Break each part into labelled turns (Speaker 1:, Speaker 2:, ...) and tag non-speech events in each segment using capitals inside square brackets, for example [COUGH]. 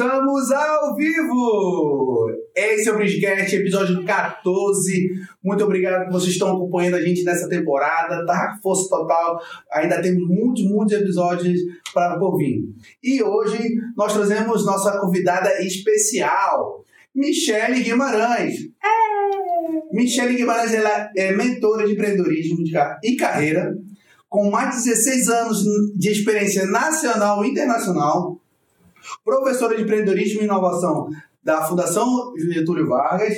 Speaker 1: Estamos ao vivo! Esse é o Bridgecast, episódio 14. Muito obrigado que vocês estão acompanhando a gente nessa temporada, tá? Força total. Ainda tem muitos, muitos episódios para ouvir. E hoje nós trazemos nossa convidada especial, Michele Guimarães. É. Michele Guimarães ela é mentora de empreendedorismo e carreira, com mais de 16 anos de experiência nacional e internacional professora de empreendedorismo e inovação da Fundação Getúlio Vargas,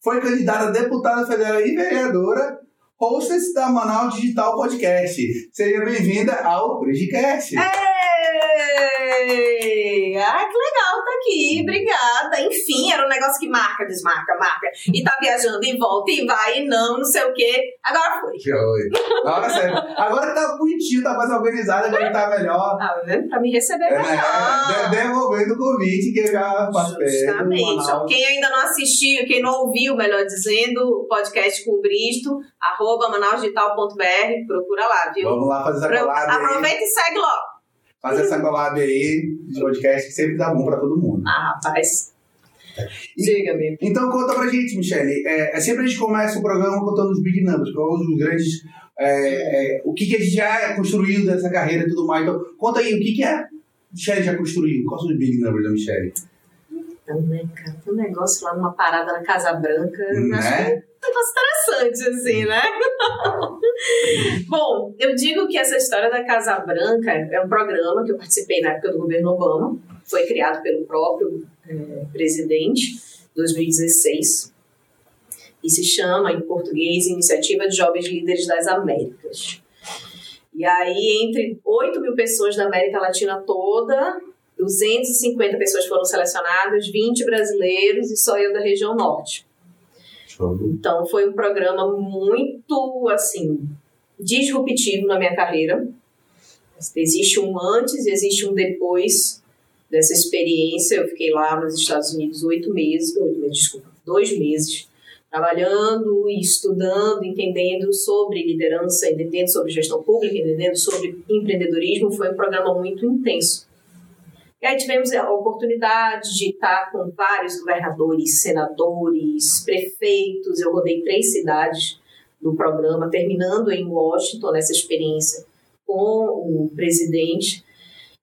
Speaker 1: foi candidata a deputada federal e vereadora, hostess da Manaus Digital Podcast. Seja bem-vinda ao Bridgecast.
Speaker 2: Ei! Ai, que legal tá aqui, obrigada. Enfim, era um negócio que marca, desmarca, marca. E tá viajando e volta e vai e não, não sei o quê. Agora foi.
Speaker 1: Foi. Agora sério. Agora tá bonitinho, tá mais organizado, agora tá melhor.
Speaker 2: Ah, né? pra me receber
Speaker 1: É,
Speaker 2: melhor.
Speaker 1: de- devolvendo o convite que eu já do
Speaker 2: Justamente.
Speaker 1: Manaus.
Speaker 2: Quem ainda não assistiu, quem não ouviu, melhor dizendo, o podcast com o Bristo, arroba manausdigital.br, procura lá, viu?
Speaker 1: Vamos lá fazer essa
Speaker 2: Pro-
Speaker 1: aí.
Speaker 2: Aproveita e segue logo.
Speaker 1: Fazer essa collab aí de podcast que sempre dá bom pra todo mundo.
Speaker 2: Ah, rapaz. Diga-me.
Speaker 1: Então conta pra gente, Michele. É, é sempre a gente começa o programa contando os big numbers, quais os grandes. é, é, o que, que a gente já construiu dessa carreira e tudo mais. Então, conta aí, o que, que a Michele já construiu? Quais são os big numbers da Michele?
Speaker 2: Então, né, cara, tem um negócio lá numa parada na Casa Branca.
Speaker 1: Né?
Speaker 2: Negócio interessante, assim, né? [LAUGHS] Bom, eu digo que essa história da Casa Branca é um programa que eu participei na época do governo Obama, foi criado pelo próprio eh, presidente, 2016, e se chama, em português, Iniciativa de Jovens Líderes das Américas. E aí, entre 8 mil pessoas da América Latina toda, 250 pessoas foram selecionadas, 20 brasileiros e só eu da região norte. Então foi um programa muito assim disruptivo na minha carreira. Existe um antes e existe um depois dessa experiência. Eu fiquei lá nos Estados Unidos oito meses, oito meses, desculpa, dois meses, trabalhando e estudando, entendendo sobre liderança, entendendo sobre gestão pública, entendendo sobre empreendedorismo. Foi um programa muito intenso. E aí tivemos a oportunidade de estar com vários governadores, senadores, prefeitos. Eu rodei três cidades do programa, terminando em Washington nessa experiência com o presidente.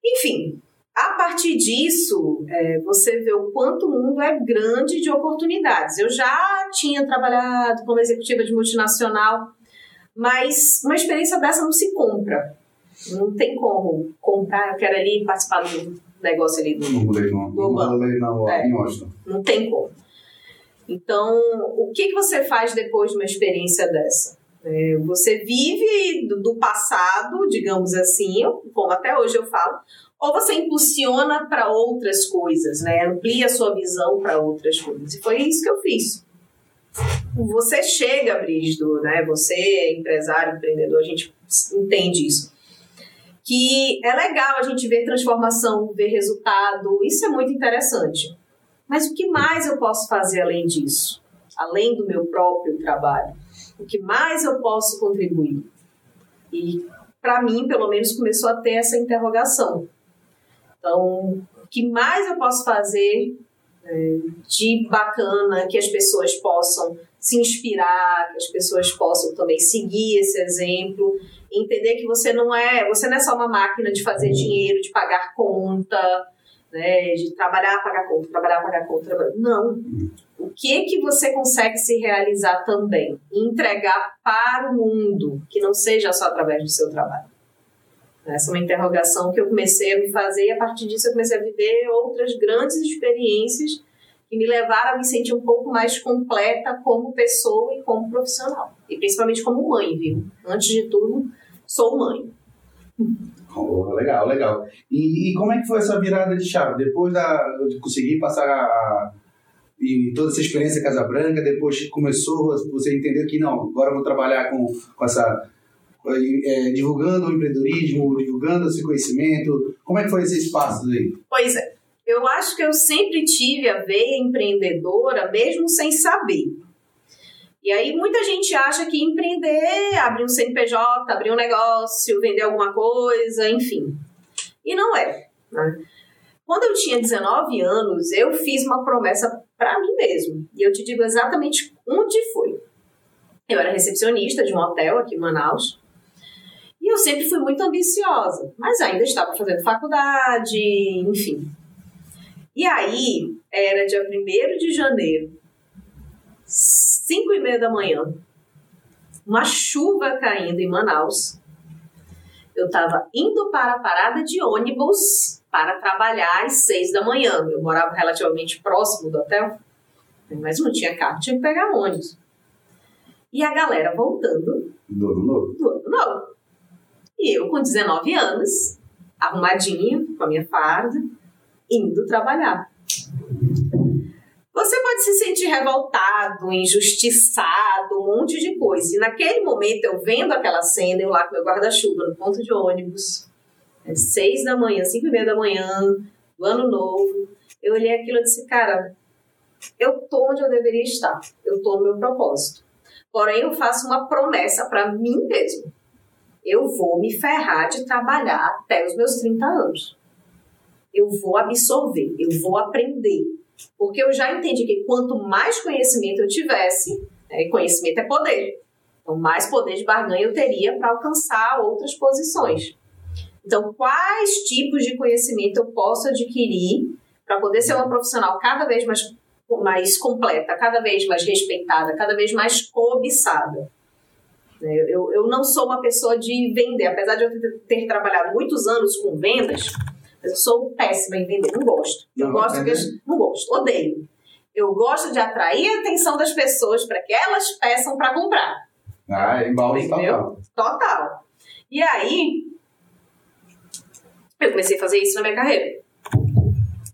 Speaker 2: Enfim, a partir disso, é, você vê o quanto o mundo é grande de oportunidades. Eu já tinha trabalhado como executiva de multinacional, mas uma experiência dessa não se compra. Não tem como comprar, eu quero ali participar do negócio ali do
Speaker 1: não. No rolê na,
Speaker 2: É.
Speaker 1: em Washington.
Speaker 2: não tem como. Então, o que, que você faz depois de uma experiência dessa? É, você vive do, do passado, digamos assim, como até hoje eu falo, ou você impulsiona para outras coisas, né? amplia a sua visão para outras coisas. E foi isso que eu fiz. Você chega, Brígido, né? você é empresário, empreendedor, a gente entende isso que é legal a gente ver transformação, ver resultado, isso é muito interessante. Mas o que mais eu posso fazer além disso? Além do meu próprio trabalho? O que mais eu posso contribuir? E para mim, pelo menos, começou a ter essa interrogação. Então, o que mais eu posso fazer é, de bacana que as pessoas possam se inspirar, que as pessoas possam também seguir esse exemplo, entender que você não é, você não é só uma máquina de fazer dinheiro, de pagar conta, né, de trabalhar, pagar conta, trabalhar, pagar conta, trabalhar. não. O que que você consegue se realizar também entregar para o mundo, que não seja só através do seu trabalho? Essa é uma interrogação que eu comecei a me fazer e a partir disso eu comecei a viver outras grandes experiências que me levaram a me sentir um pouco mais completa como pessoa e como profissional. E principalmente como mãe, viu? Antes de tudo, sou mãe.
Speaker 1: Oh, legal, legal. E, e como é que foi essa virada de chave? Depois da, de conseguir passar a, e toda essa experiência em Casa Branca, depois começou, você entendeu que não, agora eu vou trabalhar com, com essa. é, divulgando o empreendedorismo, divulgando esse conhecimento. Como é que foi esses passos aí?
Speaker 2: Pois é. Eu acho que eu sempre tive a veia empreendedora, mesmo sem saber. E aí muita gente acha que empreender, abrir um CNPJ, abrir um negócio, vender alguma coisa, enfim. E não é. Né? Quando eu tinha 19 anos, eu fiz uma promessa para mim mesmo. E eu te digo exatamente onde foi. Eu era recepcionista de um hotel aqui em Manaus. E eu sempre fui muito ambiciosa, mas ainda estava fazendo faculdade, enfim. E aí, era dia 1 de janeiro, 5 e meia da manhã, uma chuva caindo em Manaus. Eu estava indo para a parada de ônibus para trabalhar às 6 da manhã. Eu morava relativamente próximo do hotel, mas não tinha carro, tinha que pegar ônibus. E a galera voltando
Speaker 1: Do ano novo.
Speaker 2: do ano novo. E eu, com 19 anos, arrumadinha, com a minha farda, indo trabalhar. Você pode se sentir revoltado, injustiçado, um monte de coisa. E naquele momento, eu vendo aquela cena, eu lá com meu guarda-chuva no ponto de ônibus, às seis da manhã, cinco e meia da manhã, do ano novo, eu olhei aquilo e disse, cara, eu tô onde eu deveria estar. Eu tô no meu propósito. Porém, eu faço uma promessa para mim mesmo. Eu vou me ferrar de trabalhar até os meus 30 anos. Eu vou absorver, eu vou aprender. Porque eu já entendi que quanto mais conhecimento eu tivesse, né, conhecimento é poder. Então, mais poder de barganha eu teria para alcançar outras posições. Então, quais tipos de conhecimento eu posso adquirir para poder ser uma profissional cada vez mais, mais completa, cada vez mais respeitada, cada vez mais cobiçada? né? Eu, eu não sou uma pessoa de vender, apesar de eu ter trabalhado muitos anos com vendas, mas eu sou péssima em vender, não gosto. Eu
Speaker 1: Não,
Speaker 2: gosto
Speaker 1: é
Speaker 2: que as- não gosto, odeio. Eu gosto de atrair a atenção das pessoas para que elas peçam para comprar.
Speaker 1: Ah, é
Speaker 2: Entendeu?
Speaker 1: total.
Speaker 2: Total. E aí, eu comecei a fazer isso na minha carreira.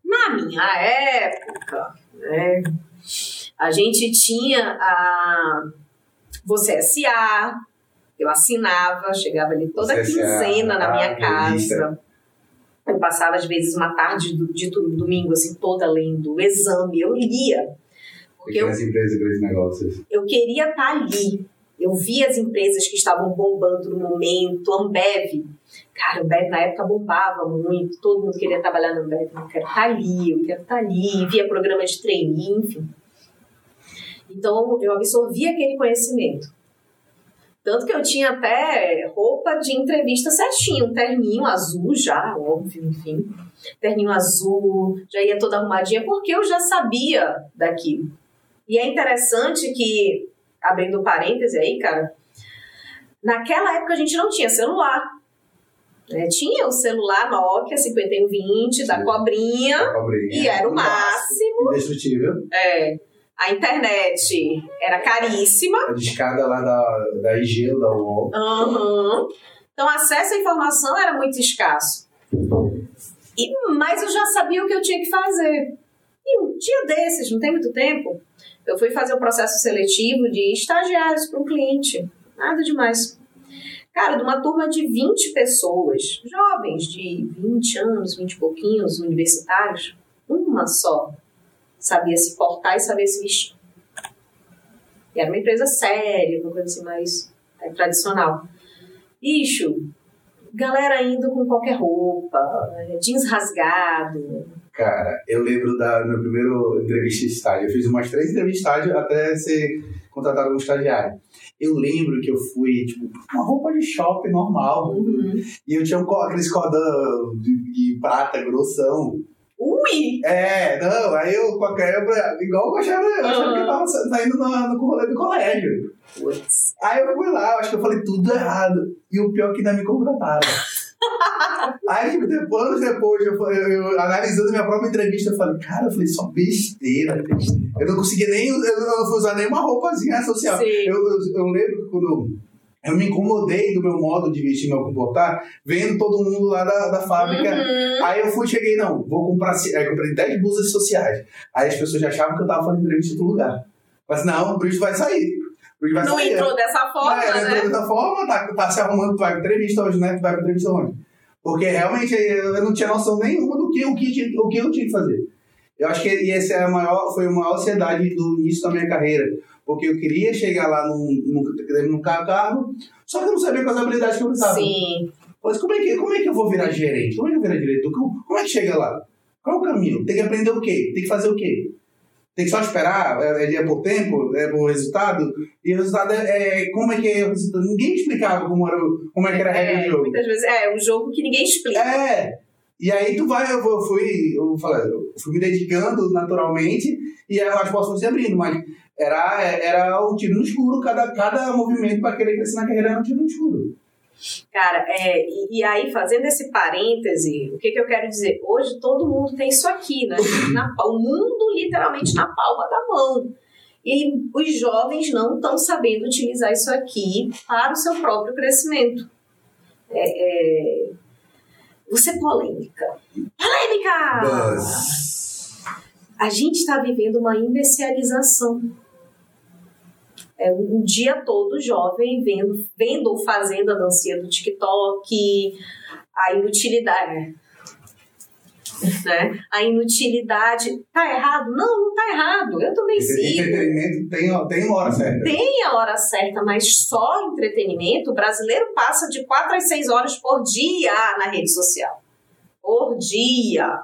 Speaker 2: Na minha época, né, a gente tinha a Você S.A., eu assinava, chegava ali toda
Speaker 1: Você S.A.,
Speaker 2: quinzena na minha
Speaker 1: ah,
Speaker 2: casa. Eu passava, às vezes, uma tarde do- de do- domingo, assim, toda lendo o exame. Eu lia. Porque eu
Speaker 1: empresas grandes negócios.
Speaker 2: eu queria estar ali. Eu via as empresas que estavam bombando no momento, Ambev. Cara, Ambev na época bombava muito, todo mundo queria trabalhar na Ambev. Eu quero estar ali, eu quero estar ali. Via programa de trainee, enfim. Então, eu absorvia aquele conhecimento. Tanto que eu tinha até roupa de entrevista certinho, um terninho azul já, óbvio, enfim. Terninho azul, já ia toda arrumadinha, porque eu já sabia daquilo. E é interessante que, abrindo parêntese aí, cara, naquela época a gente não tinha celular. né? Tinha o celular Nokia 5120 da
Speaker 1: Sim.
Speaker 2: cobrinha,
Speaker 1: Cobrinha.
Speaker 2: e era o máximo.
Speaker 1: Indestrutível.
Speaker 2: É, a internet era caríssima.
Speaker 1: A discada lá da, da IG, da UOL.
Speaker 2: Aham. Então, acesso à informação era muito escasso. E, mas eu já sabia o que eu tinha que fazer. E um dia desses, não tem muito tempo, eu fui fazer o processo seletivo de estagiários para um cliente. Nada demais. Cara, de uma turma de 20 pessoas, jovens de 20 anos, 20 e pouquinhos, universitários, uma só sabia se portar e sabia se vestir. E era uma empresa séria, uma coisa assim mais é, tradicional. Bicho, galera indo com qualquer roupa, é, jeans rasgado.
Speaker 1: Cara, eu lembro da minha primeira entrevista de estágio. Eu fiz umas três entrevistas de estágio até ser contratado como estagiário. Eu lembro que eu fui, tipo, uma roupa de shopping normal.
Speaker 2: Uhum.
Speaker 1: E eu tinha um, aqueles cordão de, de prata grossão.
Speaker 2: Ui!
Speaker 1: É, não, aí eu com a quebra, igual eu achava, eu achava que eu tava sa- saindo no, no rolê do colégio.
Speaker 2: Putz.
Speaker 1: Aí eu fui lá, eu acho que eu falei tudo errado. E o pior é que ainda me contrataram. [LAUGHS] Aí, tipo, depois, anos depois, eu, eu, eu analisando minha própria entrevista, eu falei, cara, eu falei, só besteira. Eu não conseguia nem, eu não fui usar nenhuma roupazinha social.
Speaker 2: Sim.
Speaker 1: Eu, eu, eu lembro que quando eu me incomodei do meu modo de vestir, meu comportar, vendo todo mundo lá da, da fábrica.
Speaker 2: Uhum.
Speaker 1: Aí eu fui, cheguei, não, vou comprar, aí eu comprei 10 blusas sociais. Aí as pessoas já achavam que eu tava fazendo entrevista em outro lugar. Mas não, o Bruce vai sair. Bruce vai
Speaker 2: Não
Speaker 1: sair.
Speaker 2: entrou dessa forma,
Speaker 1: É,
Speaker 2: né?
Speaker 1: entrou dessa forma, tá, tá se arrumando, tu vai pra entrevista hoje, né? Tu vai pra entrevista onde? Porque realmente eu não tinha noção nenhuma do que, o que, o que eu tinha que fazer. Eu acho que essa é a maior, foi a maior ansiedade do início da minha carreira. Porque eu queria chegar lá num, carro, só que eu não sabia quais habilidades que eu precisava.
Speaker 2: Sim.
Speaker 1: Mas como é, que, como é que eu vou virar gerente? Como é que eu vou virar diretor? Como, como é que chega lá? Qual é o caminho? Tem que aprender o quê? Tem que fazer o quê? Tem que só esperar, é, é por tempo, é por resultado, e o resultado é, é como é que é o resultado. Ninguém explicava como, era, como é que era a regra
Speaker 2: É,
Speaker 1: do jogo.
Speaker 2: muitas vezes é um jogo que ninguém explica.
Speaker 1: É. E aí tu vai, eu fui, eu falei, eu fui me dedicando naturalmente e aí as portas foram se abrindo, mas era, era o tiro no escuro, cada, cada movimento para querer crescer na carreira era um tiro no escuro.
Speaker 2: Cara, é, e, e aí, fazendo esse parêntese, o que, que eu quero dizer? Hoje todo mundo tem isso aqui, né? [LAUGHS] Na, o mundo literalmente na palma da mão. E os jovens não estão sabendo utilizar isso aqui para o seu próprio crescimento. É, é, Você é polêmica. Polêmica! A gente está vivendo uma imbecilização. É um dia todo jovem vendo, vendo ou fazendo a dancinha do TikTok, a inutilidade. Né? A inutilidade. Tá errado? Não, não tá errado. Eu também sigo.
Speaker 1: entretenimento tem, tem hora certa.
Speaker 2: Tem a hora certa, mas só entretenimento. O brasileiro passa de 4 às 6 horas por dia na rede social. Por dia.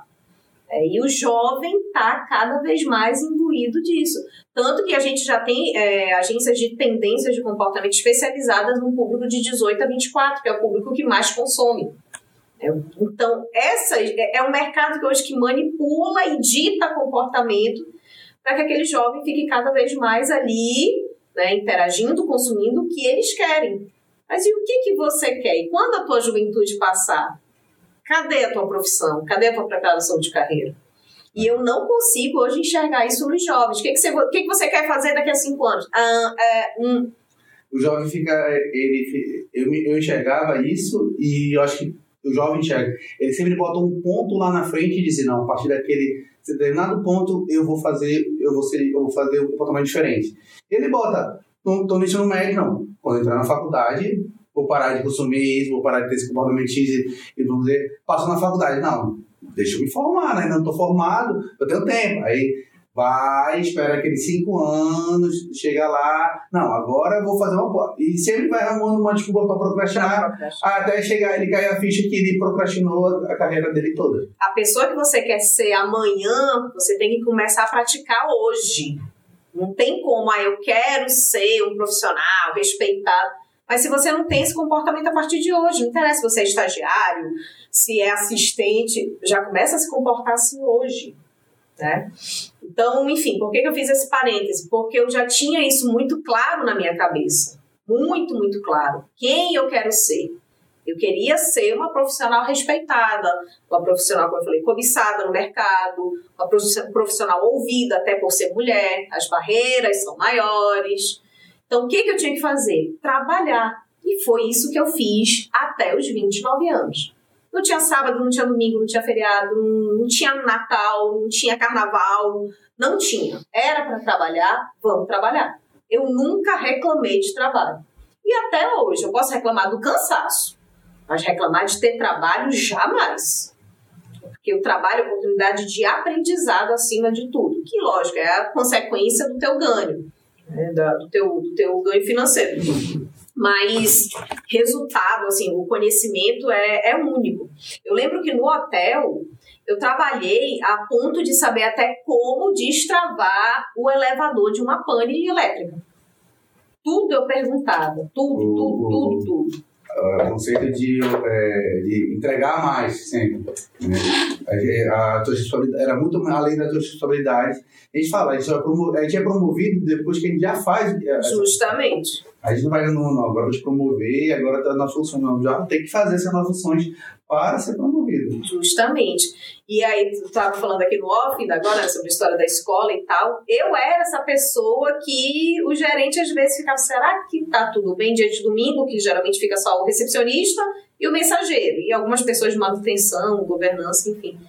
Speaker 2: É, e o jovem está cada vez mais imbuído disso. Tanto que a gente já tem é, agências de tendências de comportamento especializadas no público de 18 a 24, que é o público que mais consome. Então, essa é, é um mercado que hoje que manipula e dita comportamento para que aquele jovem fique cada vez mais ali, né, interagindo, consumindo o que eles querem. Mas e o que, que você quer? E quando a tua juventude passar? Cadê a tua profissão? Cadê a tua preparação de carreira? E eu não consigo hoje enxergar isso nos jovens. O que, que, você, o que, que você quer fazer daqui a cinco anos? Ah, é, hum,
Speaker 1: O jovem fica. Ele, eu, eu enxergava isso e eu acho que o jovem enxerga. Ele sempre bota um ponto lá na frente e diz: não, a partir daquele determinado ponto eu vou fazer, eu vou, ser, eu vou fazer um comportamento diferente. Ele bota, não tô no ensino médio, não. Quando entrar na faculdade, vou parar de consumir isso, vou parar de ter esse comportamento X e, vamos dizer, passo na faculdade. Não, deixa eu me formar, né? Não tô formado, eu tenho tempo. Aí vai, espera aqueles cinco anos, chega lá, não, agora eu vou fazer uma. E sempre vai arrumando uma desculpa para procrastinar, até chegar ele cair a ficha que ele procrastinou a carreira dele toda.
Speaker 2: a pessoa que você quer ser amanhã, você tem que começar a praticar hoje. Não tem como, ah, eu quero ser um profissional respeitado. Mas se você não tem esse comportamento a partir de hoje, não interessa se você é estagiário, se é assistente, já começa a se comportar assim hoje. Né? Então, enfim, por que que eu fiz esse parêntese? Porque eu já tinha isso muito claro na minha cabeça. Muito, muito claro. Quem eu quero ser? Eu queria ser uma profissional respeitada, uma profissional, como eu falei, cobiçada no mercado, uma profi- profissional ouvida até por ser mulher, as barreiras são maiores. Então, o que, que eu tinha que fazer? Trabalhar. E foi isso que eu fiz até os 29 anos. Não tinha sábado, não tinha domingo, não tinha feriado, não, tinha Natal, não tinha carnaval, não tinha. Era para trabalhar, vamos trabalhar. Eu nunca reclamei de trabalho. E até hoje, eu posso reclamar do cansaço, mas reclamar de ter trabalho, jamais. Porque o trabalho é oportunidade de aprendizado acima de tudo. Que, lógico, é a consequência do teu ganho, né, do, teu, do teu ganho financeiro. Mas resultado, assim, o conhecimento é, é único. Eu lembro que no hotel eu trabalhei a ponto de saber até como destravar o elevador de uma pane elétrica. Tudo eu perguntava, tudo, tudo, tudo, tudo.
Speaker 1: O conceito de, é, de entregar mais sempre. Né? A, a tua responsabilidade era muito além da tua responsabilidade. A gente fala, a gente, é a gente é promovido depois que a gente já faz. é,
Speaker 2: Justamente.
Speaker 1: A gente não vai, não, não, agora vou te promover, agora tá nas funções. Não, já tem que fazer essas novas funções para ser promovido.
Speaker 2: Justamente. E aí, tu estava falando aqui no off, ainda agora, né, sobre a história da escola e tal. Eu era essa pessoa que o gerente às vezes ficava, será que tá tudo bem dia de domingo? Que geralmente fica só o recepcionista e o mensageiro. E algumas pessoas de manutenção, governança, enfim.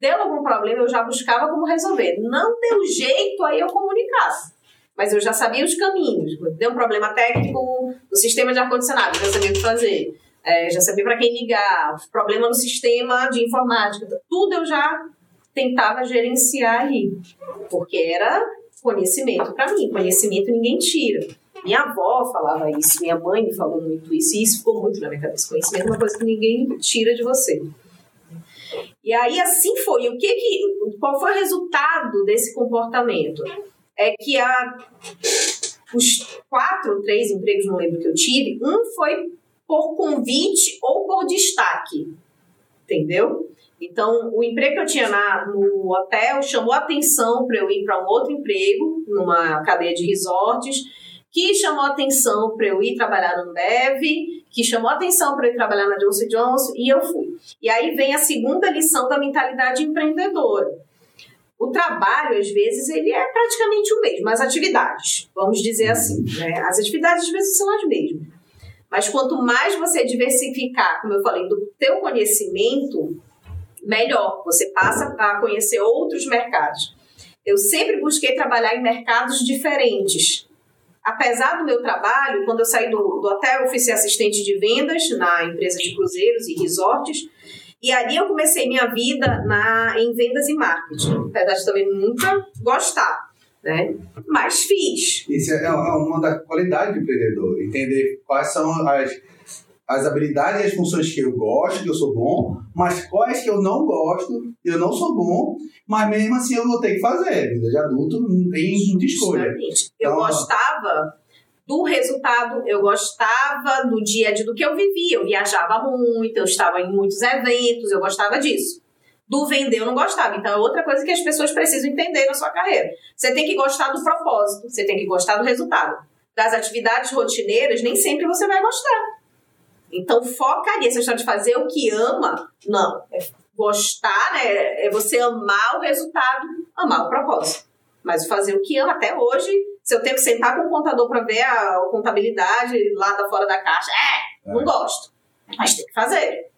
Speaker 2: Deu algum problema, eu já buscava como resolver. Não deu jeito, aí eu comunicava. Mas eu já sabia os caminhos. Deu um problema técnico no sistema de ar-condicionado, já sabia o que fazer. É, já sabia para quem ligar, problema no sistema de informática, tudo eu já tentava gerenciar ali, porque era conhecimento para mim, conhecimento ninguém tira. Minha avó falava isso, minha mãe me falou muito isso, e isso ficou muito na minha cabeça. Conhecimento é uma coisa que ninguém tira de você. E E aí assim foi. E o que que, qual foi o resultado desse comportamento? É que a, os quatro, três empregos, não lembro que eu tive, um foi por convite ou por destaque, entendeu? Então, o emprego que eu tinha na, no hotel chamou atenção para eu ir para um outro emprego, numa cadeia de resorts, que chamou atenção para eu ir trabalhar no Dev, que chamou atenção para eu ir trabalhar na Johnson Johnson, e eu fui. E aí vem a segunda lição da mentalidade empreendedora. O trabalho, às vezes, ele é praticamente o mesmo, as atividades, vamos dizer assim. Né? As atividades, às vezes, são as mesmas. Mas quanto mais você diversificar, como eu falei, do teu conhecimento, melhor. Você passa a conhecer outros mercados. Eu sempre busquei trabalhar em mercados diferentes. Apesar do meu trabalho, quando eu saí do, do hotel, eu fui ser assistente de vendas na empresa de cruzeiros e resorts. E ali eu comecei minha vida na, em vendas e marketing. Apesar de também nunca gostar. Né? Mas fiz.
Speaker 1: Isso é, é uma da qualidade do empreendedor. Entender quais são as as habilidades e as funções que eu gosto, que eu sou bom, mas quais que eu não gosto, eu não sou bom, mas mesmo assim eu vou ter que fazer. Vida de adulto não tem muita escolha.
Speaker 2: Exatamente. Eu então, gostava do resultado, eu gostava do dia a dia do que eu vivia. Eu viajava muito, eu estava em muitos eventos, eu gostava disso. Do vender eu não gostava. Então é outra coisa que as pessoas precisam entender na sua carreira. Você tem que gostar do propósito, você tem que gostar do resultado. Das atividades rotineiras, nem sempre você vai gostar. Então, focaria. Essa história de fazer o que ama, não. É gostar, né? É você amar o resultado, amar o propósito. Mas fazer o que ama até hoje, se eu tenho que sentar com o contador para ver a contabilidade lá da fora da caixa, é, não gosto. Mas tem que fazer.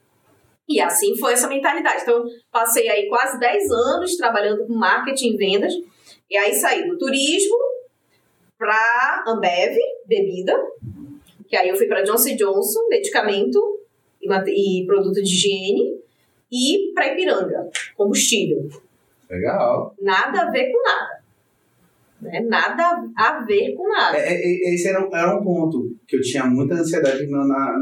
Speaker 2: E assim foi essa mentalidade. Então, passei aí quase 10 anos trabalhando com marketing e vendas. E aí saí do turismo para Ambev, bebida, que aí eu fui para Johnson Johnson, medicamento e, e produto de higiene, e para Ipiranga, combustível.
Speaker 1: Legal.
Speaker 2: Nada a ver com nada. Né? Nada a ver com nada.
Speaker 1: É, é, esse era, era um ponto que eu tinha muita ansiedade na, na,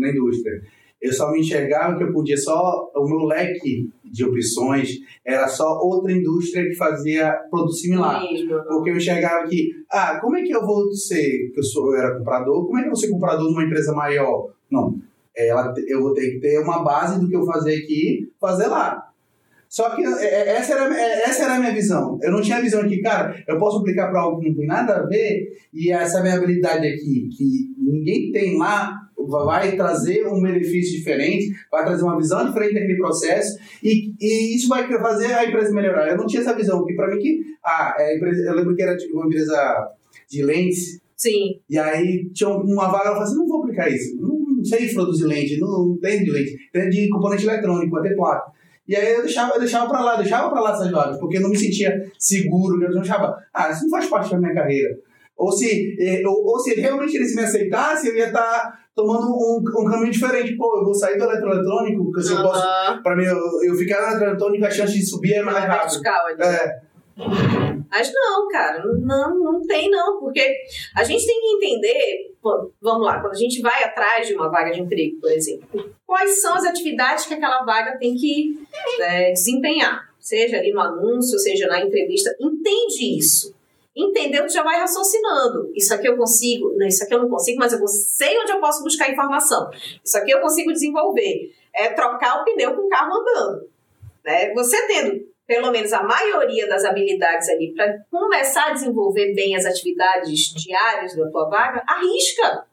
Speaker 1: na indústria. Eu só me enxergava que eu podia só. O meu leque de opções era só outra indústria que fazia produto similar. Mesmo. Porque eu enxergava que, ah, como é que eu vou ser, que eu, sou, eu era comprador, como é que eu vou ser comprador numa empresa maior? Não, ela, eu vou ter que ter uma base do que eu fazer aqui, fazer lá. Só que é, é, essa era, é, essa era a minha visão. Eu não tinha a visão que, cara, eu posso aplicar para algo que não tem nada a ver e essa minha habilidade aqui, que ninguém tem lá, vai trazer um benefício diferente, vai trazer uma visão diferente daquele processo e, e isso vai fazer a empresa melhorar. Eu não tinha essa visão, porque para mim que ah, a empresa, eu lembro que era tipo, uma empresa de lentes.
Speaker 2: Sim.
Speaker 1: E aí tinha uma vaga, eu falei assim, não vou aplicar isso, não, sei produzir lente, não, não tem de lente, tem de componente eletrônico, até placa. E aí eu deixava, eu deixava pra lá, deixava pra lá essas vagas, porque eu não me sentia seguro, eu não achava, ah, isso não faz parte da minha carreira. Ou se, eh, ou, ou se realmente eles me aceitassem, eu ia estar tá tomando um, um caminho diferente. Pô, eu vou sair do eletroeletrônico, porque se eu posso. Pra mim, eu, eu ficar no eletroeletrônico, a chance de subir é mais rápido.
Speaker 2: Vertical, é. Mas não, cara, não, não tem não, porque a gente tem que entender, vamos lá, quando a gente vai atrás de uma vaga de emprego, por exemplo, quais são as atividades que aquela vaga tem que é, desempenhar, seja ali no anúncio, seja na entrevista, entende isso entendeu, já vai raciocinando. Isso aqui eu consigo, não, isso aqui eu não consigo, mas eu sei onde eu posso buscar informação. Isso aqui eu consigo desenvolver. É trocar o pneu com o carro andando. Né? Você tendo pelo menos a maioria das habilidades ali para começar a desenvolver bem as atividades diárias da tua vaga, arrisca.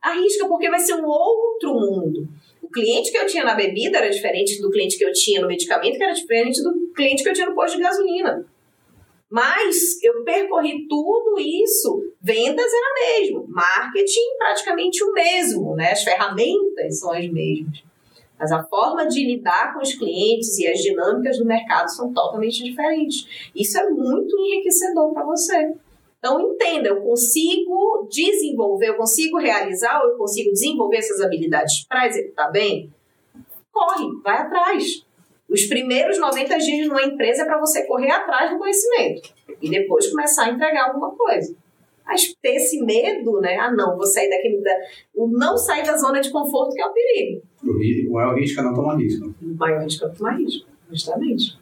Speaker 2: Arrisca, porque vai ser um outro mundo. O cliente que eu tinha na bebida era diferente do cliente que eu tinha no medicamento, que era diferente do cliente que eu tinha no posto de gasolina. Mas eu percorri tudo isso, vendas era mesmo, marketing praticamente o mesmo, né? As ferramentas são as mesmas. Mas a forma de lidar com os clientes e as dinâmicas do mercado são totalmente diferentes. Isso é muito enriquecedor para você. Então entenda, eu consigo desenvolver, eu consigo realizar, eu consigo desenvolver essas habilidades para executar bem? Corre, vai atrás. Os primeiros 90 dias numa empresa é para você correr atrás do conhecimento e depois começar a entregar alguma coisa. Mas ter esse medo, né? Ah, não, vou sair daqui. Da... O não sair da zona de conforto que é o perigo.
Speaker 1: O, maior risco é não tomar risco.
Speaker 2: O maior risco é tomar risco. Justamente.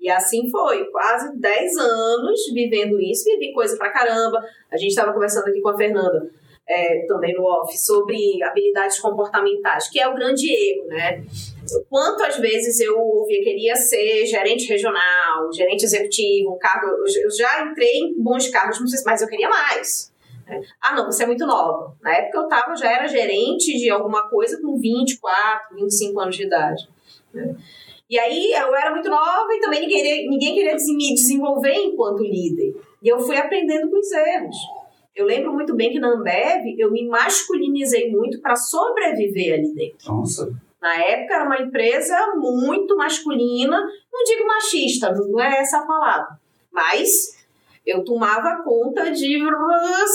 Speaker 2: E assim foi, quase 10 anos vivendo isso, vivi coisa pra caramba. A gente estava conversando aqui com a Fernanda, é, também no off, sobre habilidades comportamentais, que é o grande erro, né? Quantas vezes eu ouvia, queria ser gerente regional, gerente executivo, um cargo. Eu já entrei em bons cargos, mas eu queria mais. Ah, não, você é muito nova. Na época eu tava, já era gerente de alguma coisa com 24, 25 anos de idade. Né? E aí eu era muito nova e também ninguém, ninguém queria me desenvolver enquanto líder. E eu fui aprendendo com os erros. Eu lembro muito bem que na Ambev eu me masculinizei muito para sobreviver ali dentro.
Speaker 1: Nossa.
Speaker 2: Na época era uma empresa muito masculina, não digo machista, não é essa a palavra, mas eu tomava conta de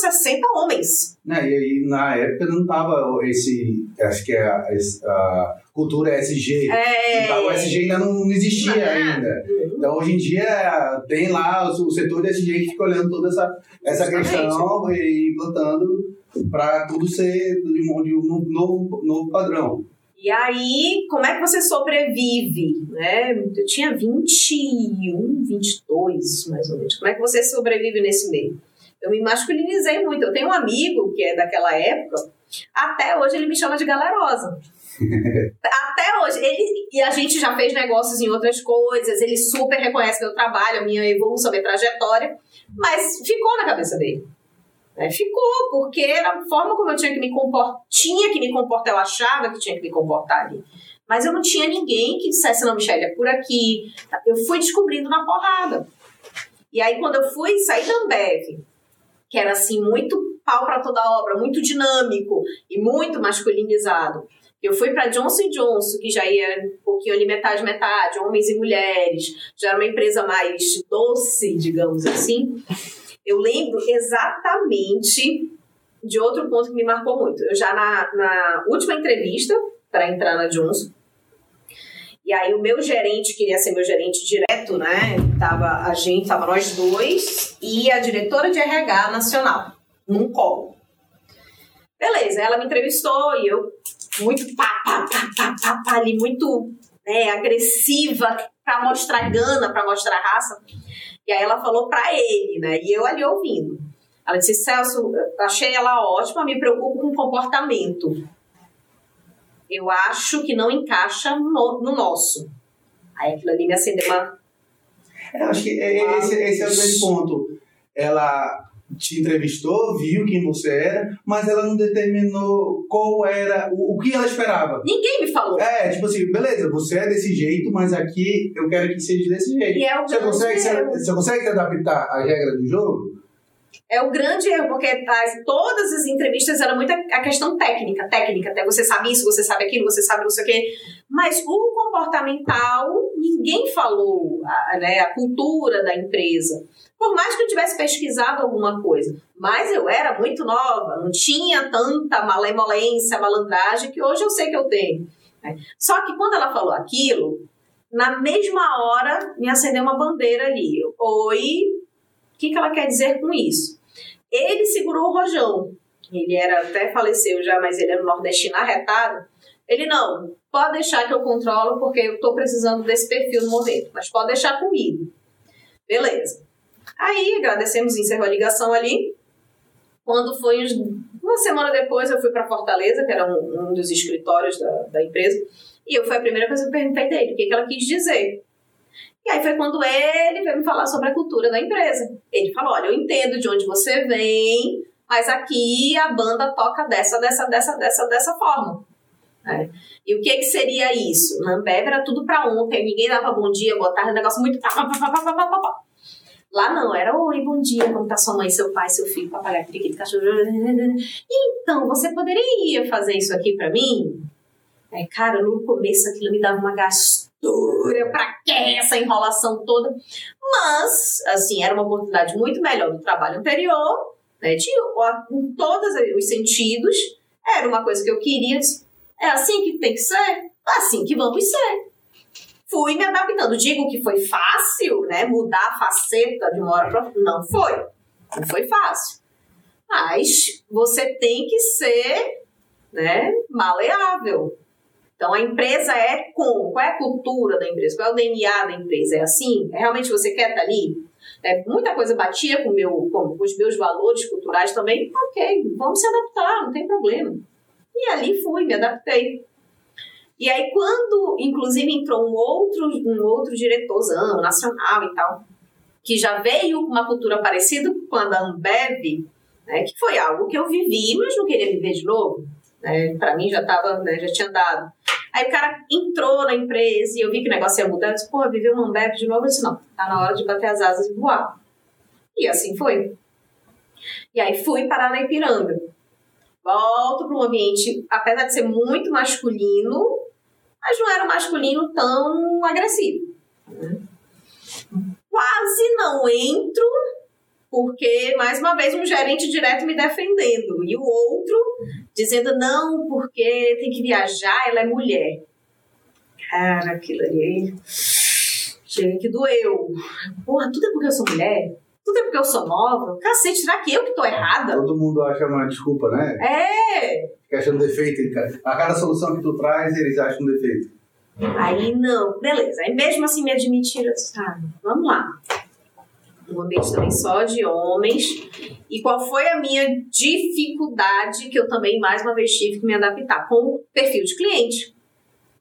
Speaker 2: 60 homens.
Speaker 1: Né, e aí, na época não tava esse, acho que é a, a cultura SG.
Speaker 2: É.
Speaker 1: Então, o SG ainda não existia
Speaker 2: Não.
Speaker 1: ainda. Então hoje em dia tem lá o, setor de SG que fica olhando toda essa, essa questão e implantando para tudo ser de um, de um novo, novo padrão.
Speaker 2: E aí, como é que você sobrevive? Né? Eu tinha 21, 22, mais ou menos. Como é que você sobrevive nesse meio? Eu me masculinizei muito. Eu tenho um amigo que é daquela época, até hoje ele me chama de galerosa. [LAUGHS] até hoje. Ele, e a gente já fez negócios em outras coisas, ele super reconhece meu trabalho, a minha evolução, a minha trajetória, mas ficou na cabeça dele. Ficou, porque era a forma como eu tinha que me comportar, tinha que me comportar, eu achava que tinha que me comportar ali. Mas eu não tinha ninguém que dissesse, não, Michelle, é por aqui. Eu fui descobrindo na porrada. E aí, quando eu fui sair da Ambev, que era assim, muito pau para toda obra, muito dinâmico e muito masculinizado. Eu fui para Johnson Johnson, que já ia um pouquinho ali metade, metade, homens e mulheres. Já era uma empresa mais doce, digamos assim. Eu lembro exatamente de outro ponto que me marcou muito. Eu já na, na última entrevista para entrar na Johnson, e aí o meu gerente queria ser meu gerente direto, né? Tava a gente, tava nós dois e a diretora de RH nacional num call. Beleza, ela me entrevistou e eu muito pá, pá, pá, pá, pá, pá ali, muito né, agressiva para mostrar gana, para mostrar raça. E aí ela falou para ele, né? E eu ali ouvindo. Ela disse, Celso, eu achei ela ótima, me preocupo com o comportamento. Eu acho que não encaixa no, no nosso. Aí aquilo ali me acendeu uma.
Speaker 1: É, acho que é- esse, esse é o grande ponto. Ela te entrevistou, viu quem você era, mas ela não determinou qual era, o, o que ela esperava.
Speaker 2: Ninguém me falou.
Speaker 1: É, tipo assim, beleza, você é desse jeito, mas aqui eu quero que seja desse jeito.
Speaker 2: E é o
Speaker 1: Você consegue, se,
Speaker 2: erro.
Speaker 1: você consegue se adaptar à regra do jogo?
Speaker 2: É o grande erro, porque as, todas as entrevistas eram muito a, a questão técnica, técnica, até você sabe isso, você sabe aquilo, você sabe não sei o quê. Mas o comportamental, ninguém falou, a, né, a cultura da empresa. Por mais que eu tivesse pesquisado alguma coisa. Mas eu era muito nova, não tinha tanta malemolência, malandragem que hoje eu sei que eu tenho. né? Só que quando ela falou aquilo, na mesma hora me acendeu uma bandeira ali. Oi, o que, que ela quer dizer com isso? Ele segurou o rojão. Ele era até faleceu já, mas ele era um nordestino arretado. Ele não, pode deixar que eu controlo, porque eu tô precisando desse perfil no momento, mas pode deixar comigo. Beleza. Aí agradecemos, encerrou a ligação ali. Quando foi uns- uma semana depois, eu fui para Fortaleza, que era um, um dos escritórios da, da empresa, e eu foi a primeira coisa que eu perguntei dele, o que, que ela quis dizer. E aí foi quando ele veio me falar sobre a cultura da empresa. Ele falou: olha, eu entendo de onde você vem, mas aqui a banda toca dessa, dessa, dessa, dessa, dessa forma. né? E o que que seria isso? Na Ambev era tudo pra ontem, ninguém dava bom dia, boa tarde, negócio muito. pá, pá, pá, Lá não, era oi, bom dia, como tá sua mãe, seu pai, seu filho, papagaio, periquito, cachorro. Então, você poderia fazer isso aqui pra mim? Aí, cara, no começo aquilo me dava uma gastura, pra que essa enrolação toda? Mas, assim, era uma oportunidade muito melhor do trabalho anterior, né? De, em todos os sentidos, era uma coisa que eu queria. É assim que tem que ser? É assim que vamos ser. Fui me adaptando. Digo que foi fácil, né? Mudar a faceta de uma hora para outra. Não foi. Não foi fácil. Mas você tem que ser, né? Maleável. Então a empresa é como? Qual é a cultura da empresa? Qual é o DNA da empresa? É assim? É realmente você quer estar ali? É, muita coisa batia com, meu, com, com os meus valores culturais também. Ok, vamos se adaptar, não tem problema. E ali fui, me adaptei. E aí, quando, inclusive, entrou um outro, um outro diretorzão nacional e tal, que já veio com uma cultura parecida com a da Ambev, né, que foi algo que eu vivi, mas não queria viver de novo. Né, para mim já tava, né, já tinha dado. Aí o cara entrou na empresa e eu vi que o negócio ia mudar. Eu disse, pô, viver uma Ambev de novo? Eu disse, não, tá na hora de bater as asas e voar. E assim foi. E aí fui parar na Ipiranga. Volto para um ambiente, apesar de ser muito masculino, mas não era um masculino tão agressivo. Quase não entro, porque, mais uma vez, um gerente direto me defendendo. E o outro dizendo, não, porque tem que viajar, ela é mulher. Cara, aquilo ali. Chega que doeu. Porra, tudo é porque eu sou mulher? Tudo é porque eu sou nova? Cacete, será que eu que tô errada?
Speaker 1: Todo mundo acha uma desculpa, né?
Speaker 2: É!
Speaker 1: Fica achando defeito. A cada solução que tu traz, eles acham defeito.
Speaker 2: Aí não, beleza. Aí mesmo assim me admitiram, ah, vamos lá. Um ambiente também só de homens. E qual foi a minha dificuldade que eu também, mais uma vez, tive que me adaptar? Com o perfil de cliente.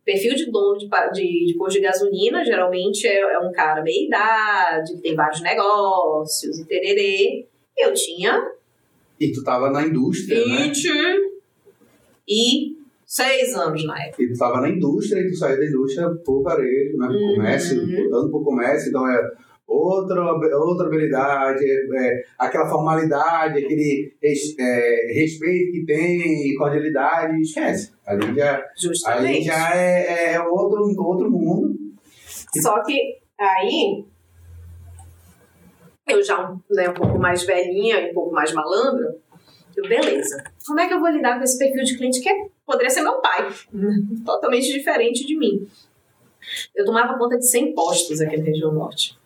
Speaker 2: Perfil de dono de, de, de posto de gasolina, geralmente é, é um cara meia idade, que tem vários negócios e tererê. Eu tinha.
Speaker 1: E tu tava na indústria,
Speaker 2: 20
Speaker 1: né?
Speaker 2: E seis anos na época.
Speaker 1: E tu tava na indústria e tu saiu da indústria pro varejo, né?
Speaker 2: Uhum.
Speaker 1: comércio, voltando pro comércio, então é outra, outra habilidade, é, é aquela formalidade, aquele é, respeito que tem, cordialidade, esquece. Ali já, ali já é, é outro, outro mundo.
Speaker 2: Só que aí eu já né, um pouco mais velhinha e um pouco mais malandra, beleza. Como é que eu vou lidar com esse perfil de cliente que poderia ser meu pai? [LAUGHS] Totalmente diferente de mim. Eu tomava conta de 100 postos aqui na região norte.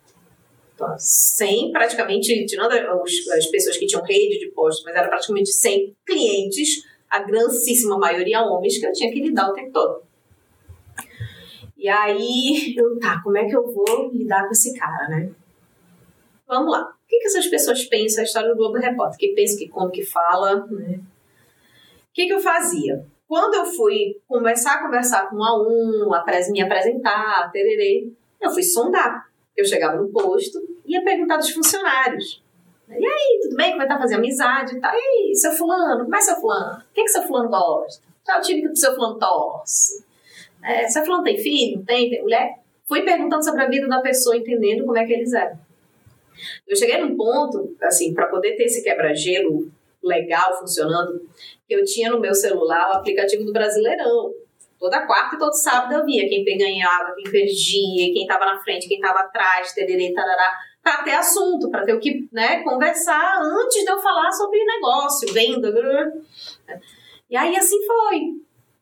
Speaker 2: Então, 100 praticamente, tirando as pessoas que tinham rede de postos, mas era praticamente 100 clientes, a grandíssima maioria homens, que eu tinha que lidar o tempo todo. E aí, eu, tá, como é que eu vou lidar com esse cara, né? Vamos lá. O que, que essas pessoas pensam? A história do Globo Repórter. Que pensa, que conta, que fala, né? O que, que eu fazia? Quando eu fui a conversar com um a um, me apresentar, tererê, eu fui sondar. Eu chegava no posto e ia perguntar dos funcionários. E aí, tudo bem? Como é que tá fazendo amizade tal? E aí, seu fulano? Como é seu fulano? O que, que seu fulano gosta? Qual é o time que o seu fulano torce? É, seu fulano tem filho? Tem? Tem mulher? Fui perguntando sobre a vida da pessoa, entendendo como é que eles eram. Eu cheguei num ponto, assim, para poder ter esse quebra-gelo legal funcionando, que eu tinha no meu celular o aplicativo do Brasileirão. Toda quarta e todo sábado eu via quem ganhava, quem perdia, quem estava na frente, quem estava atrás, tererê, tarará, para ter assunto, para ter o que né, conversar antes de eu falar sobre negócio, venda. blá. E aí assim foi.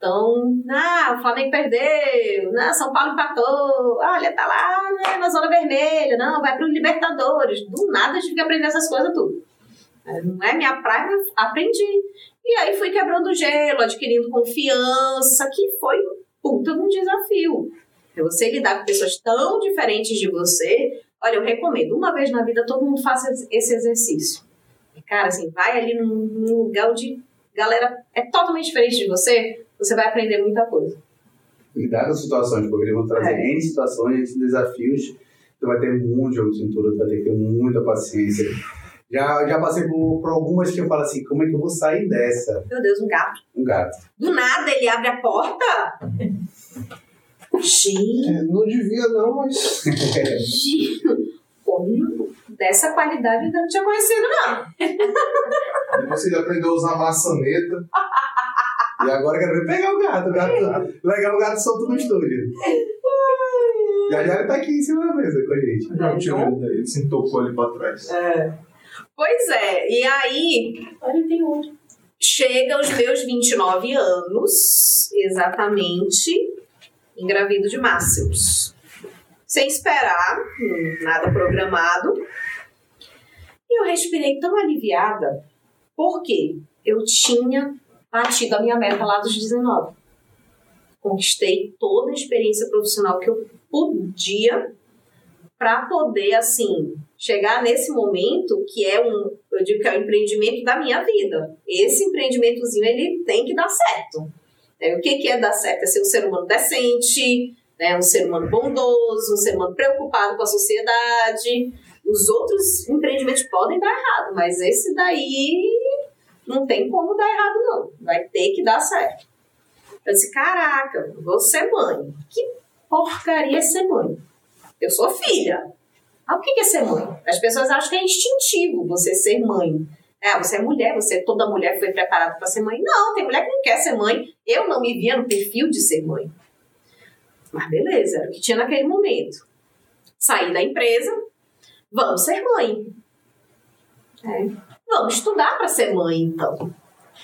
Speaker 2: Então, ah, o Flamengo perdeu, né, São Paulo empatou, olha, tá lá né, na zona vermelha, não, vai para Libertadores. Do nada a gente fica aprendendo essas coisas tudo. Não é minha praia, aprendi. E aí fui quebrando gelo, adquirindo confiança, que foi um puta de um desafio. É você lidar com pessoas tão diferentes de você. Olha, eu recomendo, uma vez na vida todo mundo faça esse exercício. Cara, assim, vai ali num, lugar onde galera é totalmente diferente de você, você vai aprender muita coisa.
Speaker 1: Lidar com situações, porque eles vão trazer
Speaker 2: É.
Speaker 1: N situações, N desafios. Tu vai ter muito jogo de cintura, tu vai ter que ter muita paciência. Já, já passei por, por algumas que eu falo assim, como é que eu vou sair dessa?
Speaker 2: Meu Deus, um gato.
Speaker 1: Um gato.
Speaker 2: Do nada ele abre a porta. Gente,
Speaker 3: É, não devia não, mas
Speaker 2: olha, dessa qualidade eu ainda não tinha conhecido, não.
Speaker 3: ele aprendeu a usar maçaneta.
Speaker 1: E agora eu quero ver pegar o gato. O gato legal o gato solto no estúdio. Já já ele tá aqui em cima da mesa com a gente.
Speaker 3: Já tirou ele se tocou ali pra trás.
Speaker 2: Pois é, e aí. Olha, tem outro. Chega aos meus 29 anos, exatamente, engravido de Máximos. Sem esperar, nada programado. E eu respirei tão aliviada, porque eu tinha batido a minha meta lá dos 19. conquistei toda a experiência profissional que eu podia para poder, assim, chegar nesse momento que é um, eu digo que é o empreendimento da minha vida. Esse empreendimentozinho, ele tem que dar certo. É, o que, que é dar certo? É ser um ser humano decente, né, um ser humano bondoso, um ser humano preocupado com a sociedade. Os outros empreendimentos podem dar errado, mas esse daí não tem como dar errado, não. Vai ter que dar certo. Eu disse, caraca, vou ser mãe. Que porcaria é ser mãe? Eu sou filha. Ah, o que é ser mãe? As pessoas acham que é instintivo você ser mãe. É, você é mulher, você toda mulher foi preparada para ser mãe. Não, tem mulher que não quer ser mãe. Eu não me via no perfil de ser mãe. Mas beleza, era o que tinha naquele momento. Saí da empresa, vamos ser mãe. É. Vamos estudar para ser mãe, então.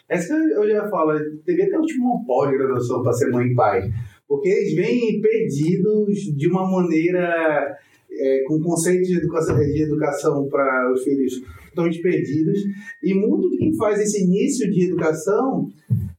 Speaker 1: Essa eu já falo, teria até um pós-graduação para ser mãe e pai. Porque eles vêm perdidos de uma maneira é, com conceitos de educação, de educação para os filhos totalmente perdidos. E muito de quem faz esse início de educação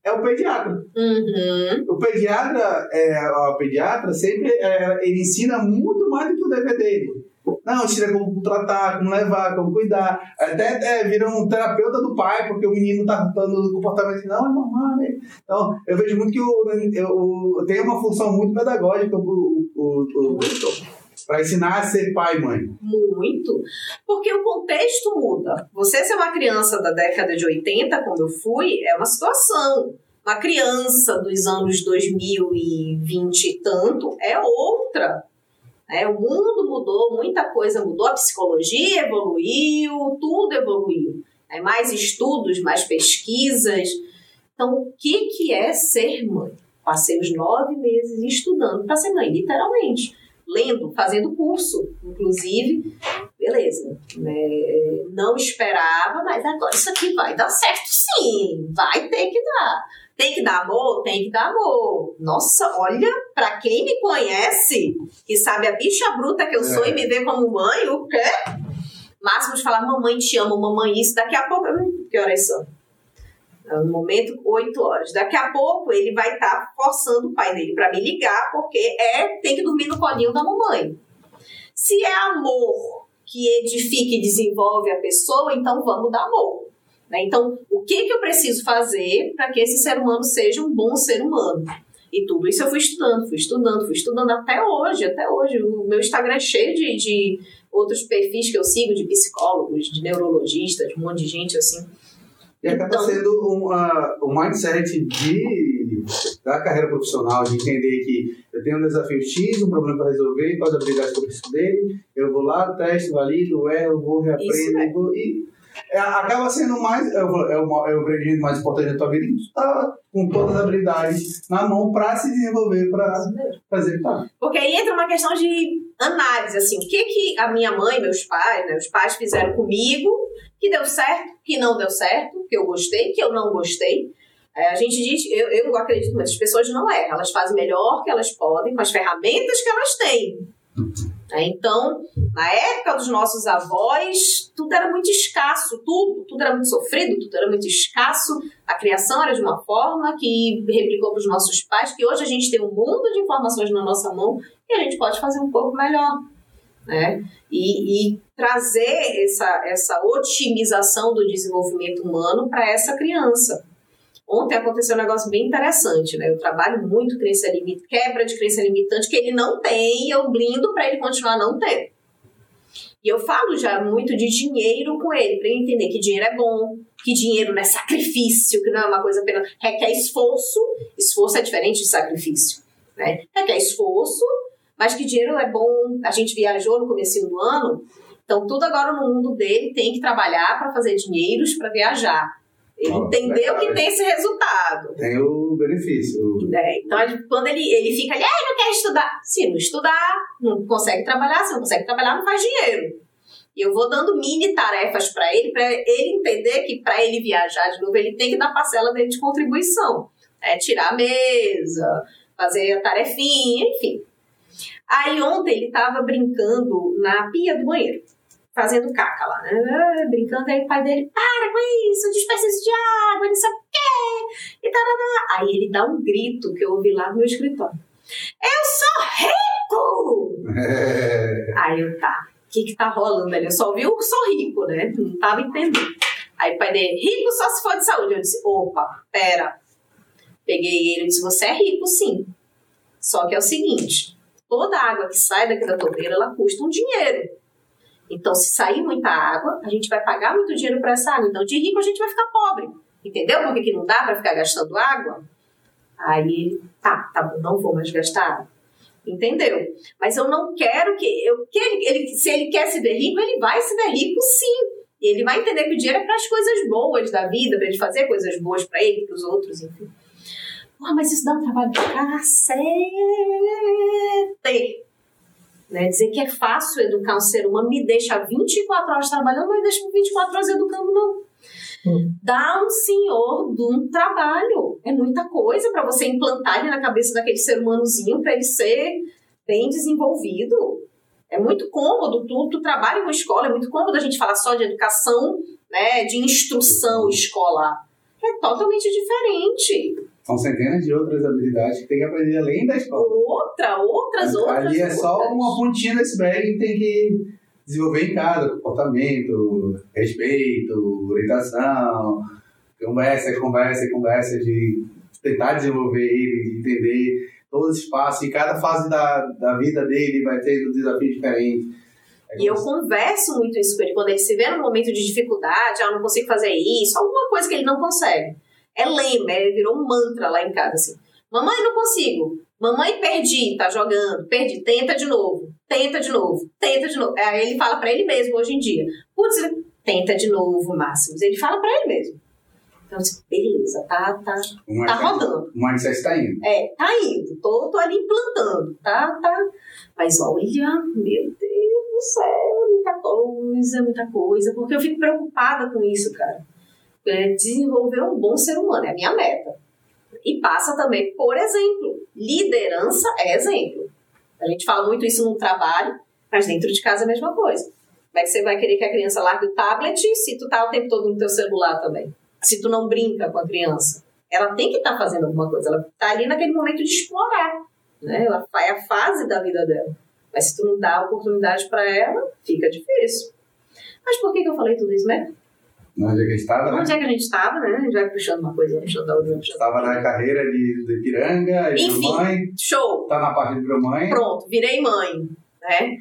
Speaker 1: é o pediatra.
Speaker 2: Uhum.
Speaker 1: O pediatra, é, a pediatra sempre é, ele ensina muito mais do que o dever dele. Não, ensina como tratar, como levar, como cuidar. Até é, vira um terapeuta do pai, porque o menino tá dando comportamento assim, não, é mamãe. Então, eu vejo muito que o, eu, tem uma função muito pedagógica para ensinar a ser pai e mãe?
Speaker 2: Muito. Porque o contexto muda. Você ser uma criança da década de 80, como eu fui, é uma situação. Uma criança dos anos 2020 e tanto é outra. É, o mundo mudou, muita coisa mudou, a psicologia evoluiu, tudo evoluiu. É, mais estudos, mais pesquisas. Então, o que, que é ser mãe? Passei os nove meses estudando para ser mãe, literalmente lendo, fazendo curso, inclusive. Beleza. É, não esperava, mas agora isso aqui vai dar certo sim. Vai ter que dar. Tem que dar amor? Tem que dar amor. Nossa, olha, pra quem me conhece, que sabe a bicha bruta que eu sou é. e me vê como mãe, o quê? Máximo de falar, mamãe te amo, mamãe isso, daqui a pouco. Hum, que horas são? no momento 8 horas. Daqui a pouco ele vai estar tá forçando o pai dele para me ligar, porque é tem que dormir no colinho da mamãe. Se é amor que edifica e desenvolve a pessoa, então vamos dar amor. Né? Então, o que, que eu preciso fazer para que esse ser humano seja um bom ser humano? E tudo isso eu fui estudando, fui estudando, fui estudando até hoje, até hoje. O meu Instagram é cheio de, de outros perfis que eu sigo, de psicólogos, de neurologistas, de um monte de gente assim.
Speaker 1: E acaba então, sendo uma, um mindset de, da carreira profissional, de entender que eu tenho um desafio X, um problema para resolver, quais habilidades que eu preciso dele, eu vou lá, testo, valido, erro, vou, reaprendo, é. vou, e é, acaba sendo mais, é o, é o, é o ingrediente mais importante da tua vida, tu tá com todas as habilidades na mão para se desenvolver, para executar.
Speaker 2: Porque aí entra uma questão de análise, assim, o que que a minha mãe, meus pais, os pais fizeram comigo que deu certo, que não deu certo, que eu gostei, que eu não gostei. É, a gente diz, eu, eu acredito, mas as pessoas não erram, elas fazem melhor que elas podem com as ferramentas que elas têm. É, então, na época dos nossos avós, tudo era muito escasso, tudo, tudo era muito sofrido, tudo era muito escasso. A criação era de uma forma que replicou para os nossos pais, que hoje a gente tem um mundo de informações na nossa mão e a gente pode fazer um pouco melhor. Né? E, e trazer essa, essa otimização do desenvolvimento humano para essa criança. Ontem aconteceu um negócio bem interessante, né? Eu trabalho muito crença limitante, quebra de crença limitante que ele não tem e eu blindo para ele continuar não tendo. E eu falo já muito de dinheiro com ele, para ele entender que dinheiro é bom, que dinheiro não é sacrifício, que não é uma coisa apenas. requer esforço. Esforço é diferente de sacrifício. Né? Requer esforço, mas que dinheiro é bom. A gente viajou no começo do ano, então tudo agora no mundo dele tem que trabalhar para fazer dinheiros para viajar. Ele oh, entendeu legal. que tem esse resultado.
Speaker 1: Tem o benefício.
Speaker 2: É, então, quando ele, ele fica ali, ah, não quer estudar. Se não estudar, não consegue trabalhar. Se não consegue trabalhar, não faz dinheiro. E eu vou dando mini tarefas para ele, para ele entender que para ele viajar de novo, ele tem que dar parcela dele de contribuição. É, tirar a mesa, fazer a tarefinha, enfim. Aí ontem ele estava brincando na pia do banheiro fazendo caca lá, né? Ah, Brincando, aí o pai dele, para com isso, desperdício de água, não sei o quê. E tarará. Aí ele dá um grito que eu ouvi lá no meu escritório. Eu sou rico! Aí eu, tá, o que que tá rolando ali? Eu só ouvi o sou rico, né? Não tava entendendo. Aí o pai dele, rico só se for de saúde. Eu disse, opa, pera. Peguei ele e disse, você é rico sim. Só que é o seguinte, toda água que sai daqui da torneira, ela custa um dinheiro. Então, se sair muita água, a gente vai pagar muito dinheiro para essa água. Então, de rico a gente vai ficar pobre. Entendeu por que, não dá para ficar gastando água? Aí, tá, tá bom, não vou mais gastar água. Entendeu? Mas eu não quero que. Eu, que ele, ele, se ele quer se ver rico, ele vai se ver rico sim. E ele vai entender que o dinheiro é para as coisas boas da vida, para ele fazer coisas boas para ele, para os outros, enfim. Pô, mas isso dá um trabalho do cacete. Né? Dizer que é fácil educar um ser humano me deixa 24 horas trabalhando, mas deixa 24 horas educando, não. Hum. Dá um senhor de um trabalho. É muita coisa para você implantar na cabeça daquele ser humanozinho para ele ser bem desenvolvido. É muito cômodo, tu, tu trabalha com escola, é muito cômodo a gente falar só de educação, né, de instrução escolar. É totalmente diferente.
Speaker 1: São centenas de outras habilidades que tem que aprender além da escola.
Speaker 2: Outra, outras, outras.
Speaker 1: Ali é
Speaker 2: outras.
Speaker 1: só uma pontinha desse bag que tem que desenvolver em casa, comportamento, respeito, orientação, conversa, conversa, conversa, de tentar desenvolver ele, de entender todo esse espaço e cada fase da, da vida dele vai ter um desafio diferente.
Speaker 2: E eu converso muito isso com ele, quando ele se vê num momento de dificuldade, ah, não consigo fazer isso, alguma coisa que ele não consegue. É lema, é, virou um mantra lá em casa, assim. Mamãe, não consigo. Mamãe, perdi, tá jogando, perdi, tenta de novo, tenta de novo, tenta de novo. Aí ele fala para ele mesmo hoje em dia. Putz, tenta de novo, Máximos. Ele fala para ele mesmo. Então, assim, beleza, tá, tá, tá rodando.
Speaker 1: O mindset tá indo.
Speaker 2: É, tá indo. Tô, tô ali implantando, tá, tá. Mas olha, meu Deus do céu, muita coisa, muita coisa. Porque eu fico preocupada com isso, cara é, desenvolver um bom ser humano, é a minha meta. E passa também, por exemplo, liderança é exemplo. A gente fala muito isso no trabalho, mas dentro de casa é a mesma coisa. Como é que você vai querer que a criança largue o tablet se tu tá o tempo todo no teu celular também? Se tu não brinca com a criança? Ela tem que estar tá fazendo alguma coisa, ela tá ali naquele momento de explorar, né? Ela é a fase da vida dela. Mas se tu não dá oportunidade para ela, fica difícil. Mas por que, que eu falei tudo isso, né?
Speaker 1: Onde é que a gente estava,
Speaker 2: né? Onde é que a gente estava, né? A gente vai puxando uma coisa, puxando outra.
Speaker 1: Estava na carreira de, de Ipiranga, de
Speaker 2: Enfim,
Speaker 1: mãe.
Speaker 2: show.
Speaker 1: Tá na parte de virou mãe.
Speaker 2: Pronto, virei mãe, né?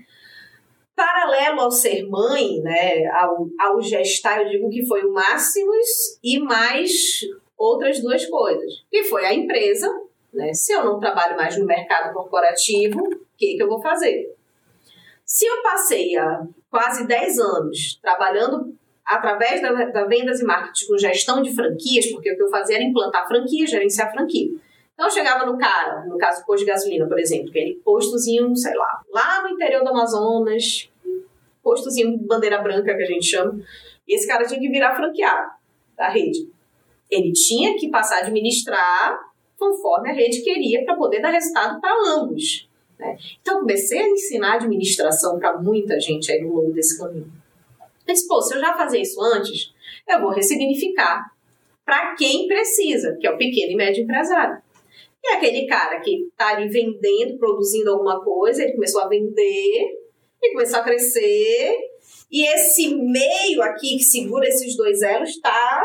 Speaker 2: Paralelo ao ser mãe, né, ao, ao gestar, eu digo que foi o Máximos e mais outras duas coisas. Que foi a empresa, né? Se eu não trabalho mais no mercado corporativo, o que, que eu vou fazer? Se eu passei há quase 10 anos trabalhando através da, da vendas e marketing com gestão de franquias, porque o que eu fazia era implantar franquia, gerenciar franquia. Então chegava no cara, no caso posto de gasolina, por exemplo, aquele postozinho, sei lá, lá no interior do Amazonas, postozinho de bandeira branca que a gente chama, e esse cara tinha que virar franqueado da rede. Ele tinha que passar a administrar conforme a rede queria para poder dar resultado para ambos. Né? Então comecei a ensinar administração para muita gente aí no longo desse caminho. Mas, pô, se eu já fazia isso antes, eu vou ressignificar para quem precisa, que é o pequeno e médio empresário. E aquele cara que está ali vendendo, produzindo alguma coisa, ele começou a vender e começou a crescer. E esse meio aqui que segura esses dois elos está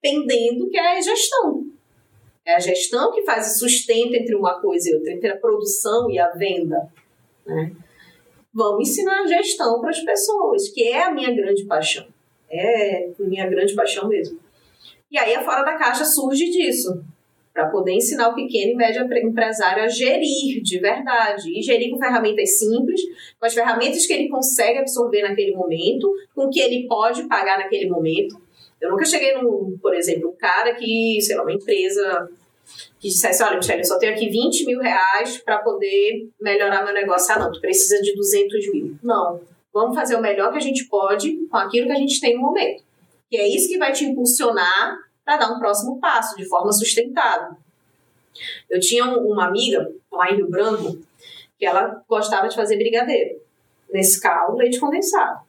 Speaker 2: pendendo, que é a gestão. É a gestão que faz o sustento entre uma coisa e outra, entre a produção e a venda. Né? Vamos ensinar gestão para as pessoas, que é a minha grande paixão. É minha grande paixão mesmo. E aí a Fora da Caixa surge disso, para poder ensinar o pequeno e médio empresário a gerir de verdade. E gerir com ferramentas simples, com as ferramentas que ele consegue absorver naquele momento, com que ele pode pagar naquele momento. Eu nunca cheguei no, por exemplo, um cara que, sei lá, uma empresa que dissesse, olha, Michelle, eu só tenho aqui 20 mil reais para poder melhorar meu negócio. Ah, não, tu precisa de 200 mil. Não, vamos fazer o melhor que a gente pode com aquilo que a gente tem no momento. E é isso que vai te impulsionar para dar um próximo passo, de forma sustentável. Eu tinha uma amiga lá em Rio Branco que ela gostava de fazer brigadeiro. Nesse carro, leite condensado.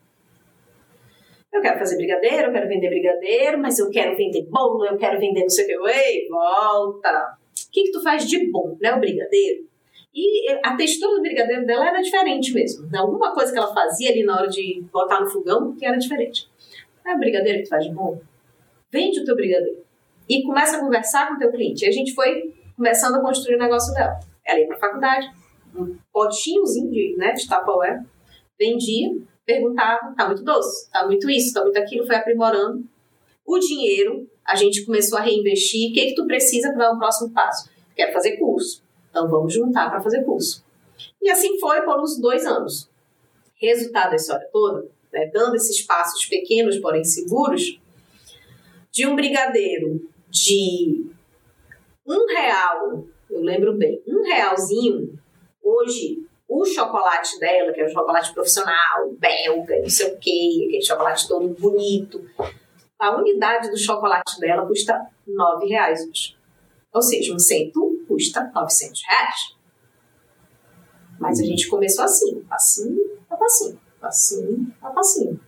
Speaker 2: Eu quero fazer brigadeiro, eu quero vender brigadeiro, mas eu quero vender bolo, eu quero vender não sei o que. Ei, volta! O que, que tu faz de bom, né? O brigadeiro. E a textura do brigadeiro dela era diferente mesmo. Alguma coisa que ela fazia ali na hora de botar no fogão que era diferente. É o brigadeiro que tu faz de bom? Vende o teu brigadeiro. E começa a conversar com o teu cliente. E a gente foi começando a construir o negócio dela. Ela ia pra faculdade, um potinhozinho de, né, de Tupperware, vendia, perguntava, tá muito doce, tá muito isso, tá muito aquilo, foi aprimorando. O dinheiro, a gente começou a reinvestir. O que, que tu precisa para dar um próximo passo? Quero fazer curso. Então vamos juntar para fazer curso. E assim foi por uns dois anos. Resultado da história toda, né, dando esses passos pequenos, porém seguros, de um brigadeiro de um real, eu lembro bem, um realzinho, hoje o chocolate dela, que é um chocolate profissional, belga, não sei o quê, aquele chocolate todo bonito, a unidade do chocolate dela custa nove reais hoje. Ou seja, um cento custa 900 reais. Mas a gente começou assim, passinho a passinho, passinho a passinho.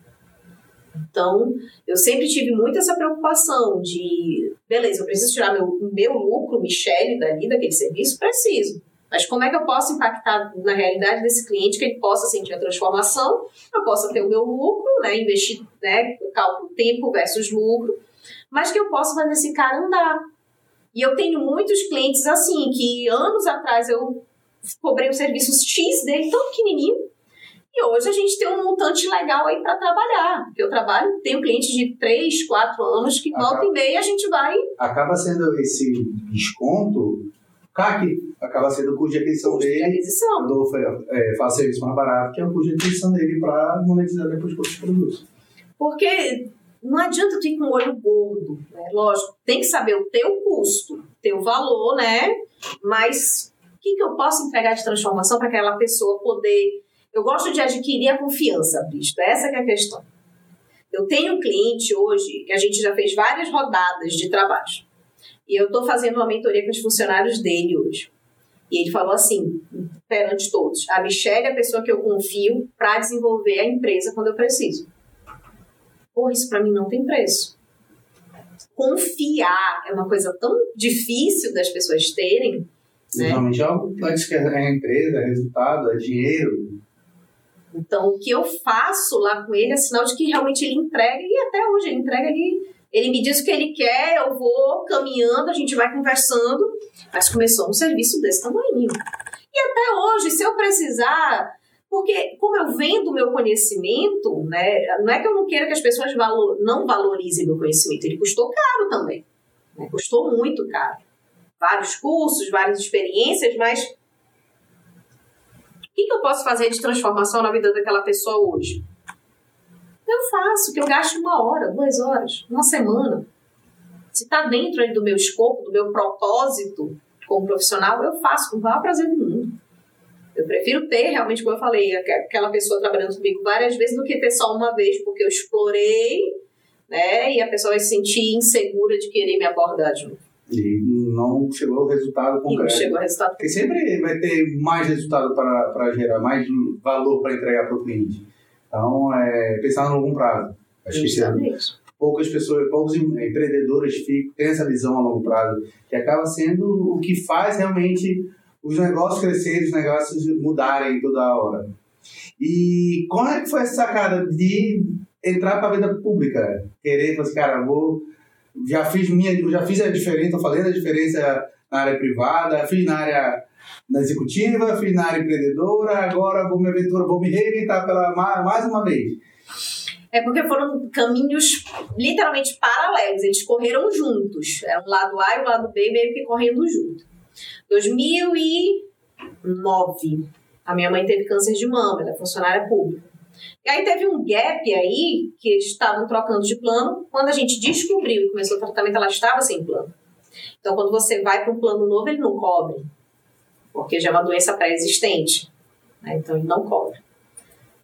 Speaker 2: Então, eu sempre tive muito essa preocupação de, beleza, eu preciso tirar meu, meu lucro, Michele, dali, daquele serviço? Preciso. Mas como é que eu posso impactar na realidade desse cliente que ele possa sentir a transformação, eu possa ter o meu lucro, né, investir, né, cálculo tempo versus lucro, mas que eu possa fazer esse cara andar. E eu tenho muitos clientes assim, que anos atrás eu cobrei um serviço X dele tão pequenininho, e hoje a gente tem um montante legal aí para trabalhar. Eu trabalho, tenho clientes de 3, 4 anos que volta e meia a gente vai.
Speaker 1: Acaba sendo esse desconto, CAC, acaba sendo o custo de aquisição
Speaker 2: custo
Speaker 1: dele.
Speaker 2: De aquisição.
Speaker 1: Quando eu é, faço serviço mais barato, que é o custo de aquisição dele para monetizar depois os produtos.
Speaker 2: Porque não adianta tu ir com o olho gordo, né? Lógico, tem que saber o teu custo, teu valor, né? Mas o que, que eu posso entregar de transformação para aquela pessoa poder eu gosto de adquirir a confiança, Bristo. Essa é a questão. Eu tenho um cliente hoje que a gente já fez várias rodadas de trabalho. E eu estou fazendo uma mentoria com os funcionários dele hoje. E ele falou assim, perante todos: a Michelle é a pessoa que eu confio para desenvolver a empresa quando eu preciso. Pô, isso para mim não tem preço. Confiar é uma coisa tão difícil das pessoas terem. Né?
Speaker 1: Normalmente é algo que é a empresa, é resultado, é dinheiro,
Speaker 2: então, o que eu faço lá com ele é sinal de que realmente ele entrega, e até hoje ele entrega ali. Ele me diz o que ele quer, eu vou caminhando, a gente vai conversando, mas começou um serviço desse tamanho. E até hoje, se eu precisar, porque como eu vendo o meu conhecimento, né, não é que eu não queira que as pessoas valor, não valorizem meu conhecimento, ele custou caro também. Né, custou muito caro. Vários cursos, várias experiências, mas que, que eu posso fazer de transformação na vida daquela pessoa hoje? Eu faço, que eu gasto uma hora, duas horas, uma semana. Se está dentro do meu escopo, do meu propósito como profissional, eu faço com o maior prazer do mundo. Eu prefiro ter realmente, como eu falei, aquela pessoa trabalhando comigo várias vezes do que ter só uma vez, porque eu explorei, né? E a pessoa vai se sentir insegura de querer me abordar de novo.
Speaker 1: E não chegou ao resultado concreto.
Speaker 2: não chegou ao resultado
Speaker 1: Porque sempre vai ter mais resultado para gerar, mais valor para entregar para o cliente. Então, é, pensar no longo prazo. Acho
Speaker 2: Justamente.
Speaker 1: que poucas pessoas, poucos empreendedores têm essa visão a longo prazo, que acaba sendo o que faz realmente os negócios crescerem, os negócios mudarem toda hora. E como é que foi essa sacada de entrar para a vida pública? Querer, falar assim, cara, vou já fiz minha, já fiz a diferença, estou fazendo a diferença na área privada, fiz na área na executiva, fiz na área empreendedora, agora vou me aventurar, vou me reinventar pela mais uma vez.
Speaker 2: É porque foram caminhos literalmente paralelos, eles correram juntos. Era um lado A e o lado B meio que correndo junto. 2009, a minha mãe teve câncer de mama, ela é funcionária pública. E aí teve um gap aí, que eles estavam trocando de plano. Quando a gente descobriu e começou o tratamento, ela estava sem plano. Então, quando você vai para um plano novo, ele não cobre. Porque já é uma doença pré-existente. Né? Então, ele não cobre.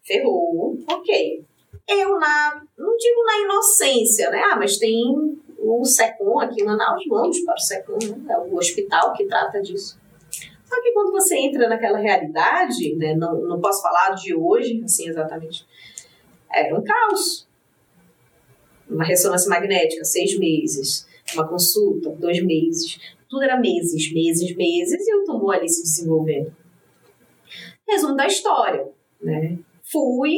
Speaker 2: Ferrou, ok. Eu, na, não digo na inocência, né? Ah, mas tem o SECOM aqui em Manaus, vamos para o SECOM, né? É o hospital que trata disso. Só que quando você entra naquela realidade, né, não, não posso falar de hoje, assim, exatamente, era um caos. Uma ressonância magnética, seis meses. Uma consulta, dois meses. Tudo era meses, meses, meses, e o tumor ali se desenvolvendo. Resumo da história, né? Fui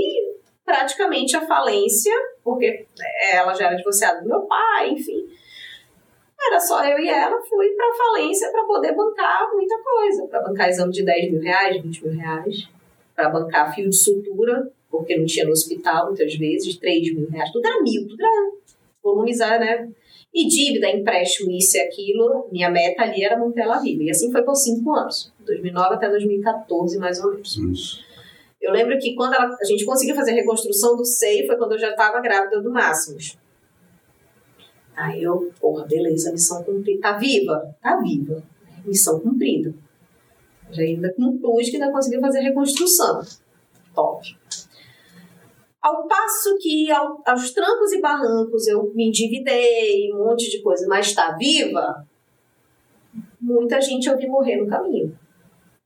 Speaker 2: praticamente à falência, porque ela já era divorciada do meu pai, enfim. Era só eu e ela, fui para falência para poder bancar muita coisa. Para bancar exame de 10 mil reais, 20 mil reais. Para bancar fio de sutura, porque não tinha no hospital muitas vezes, 3 mil reais. Tudo era mil, tudo era volumizar, né? E dívida, empréstimo, isso e aquilo. Minha meta ali era manter ela viva. E assim foi por cinco anos. 2009 até 2014, mais ou menos.
Speaker 1: Isso.
Speaker 2: Eu lembro que quando ela, a gente conseguiu fazer a reconstrução do seio foi quando eu já estava grávida do Máximos. Aí eu, porra, beleza, missão cumprida. Tá viva? Tá viva. Missão cumprida. Já ainda com plus que ainda conseguiu fazer a reconstrução. Top. Ao passo que ao, aos trancos e barrancos eu me endividei, um monte de coisa, mas está viva, muita gente eu vi morrer no caminho.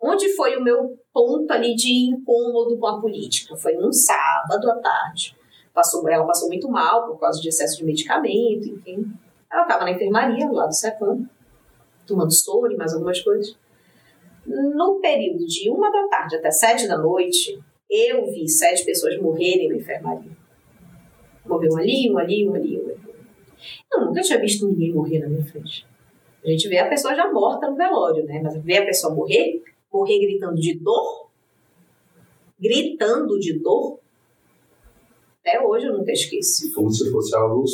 Speaker 2: Onde foi o meu ponto ali de incômodo com a política? Foi num sábado à tarde. Passou, ela passou muito mal por causa de excesso de medicamento, enfim. Ela estava na enfermaria, lá do Secom, tomando soro e mais algumas coisas. No período de uma da tarde até sete da noite, eu vi sete pessoas morrerem na enfermaria. Morreu um ali, um ali, um ali, um ali. Eu nunca tinha visto ninguém morrer na minha frente. A gente vê a pessoa já morta no velório, né? Mas ver a pessoa morrer, morrer gritando de dor, gritando de dor, até hoje eu nunca esqueci.
Speaker 1: Como se fosse algo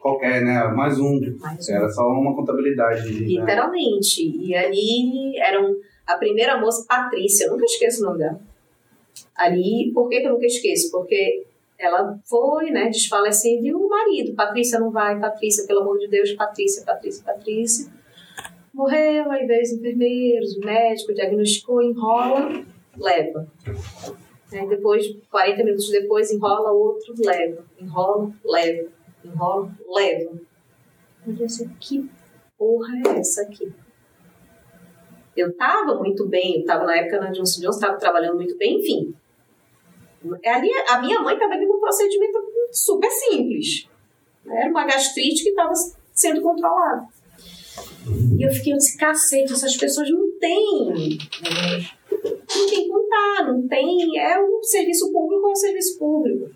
Speaker 1: qualquer, né? Mais um.
Speaker 2: Mais um.
Speaker 1: Era só uma contabilidade. Né?
Speaker 2: Literalmente. E ali eram a primeira moça, Patrícia, eu nunca esqueço o nome dela. Ali, por que, que eu nunca esqueço? Porque ela foi, né, desfalecendo e o marido, Patrícia não vai, Patrícia, pelo amor de Deus, Patrícia, Patrícia, Patrícia. Morreu, aí veio os enfermeiros, o médico diagnosticou, enrola, leva. Aí depois, 40 minutos depois, enrola outro, leva. Enrola, leva. Enrola, leva. Eu pensei, que porra é essa aqui? Eu tava muito bem, eu tava na época na Johnson Johnson, tava trabalhando muito bem, enfim. Ali, a minha mãe tava ali num procedimento super simples. Era uma gastrite que estava sendo controlada. E eu fiquei, eu disse, cacete, essas pessoas não têm. Não tem contar, não tem. É um serviço público, é um serviço público.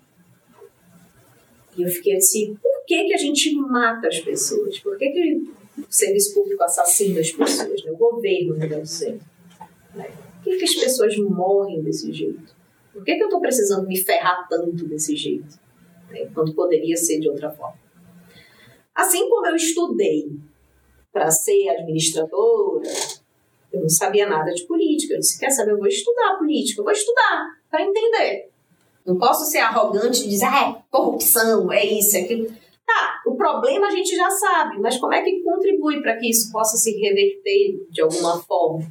Speaker 2: E eu fiquei assim, por que, que a gente mata as pessoas? Por que, que o serviço público assassina as pessoas? Né? O governo, melhor dizendo. Por que, que as pessoas morrem desse jeito? Por que, que eu estou precisando me ferrar tanto desse jeito? Né? Quando poderia ser de outra forma. Assim como eu estudei para ser administradora, eu não sabia nada de política. Eu disse: quer saber, eu vou estudar política, eu vou estudar para entender. Não posso ser arrogante e dizer, ah, é corrupção, é isso, é aquilo. Tá, o problema a gente já sabe, mas como é que contribui para que isso possa se reverter de alguma forma?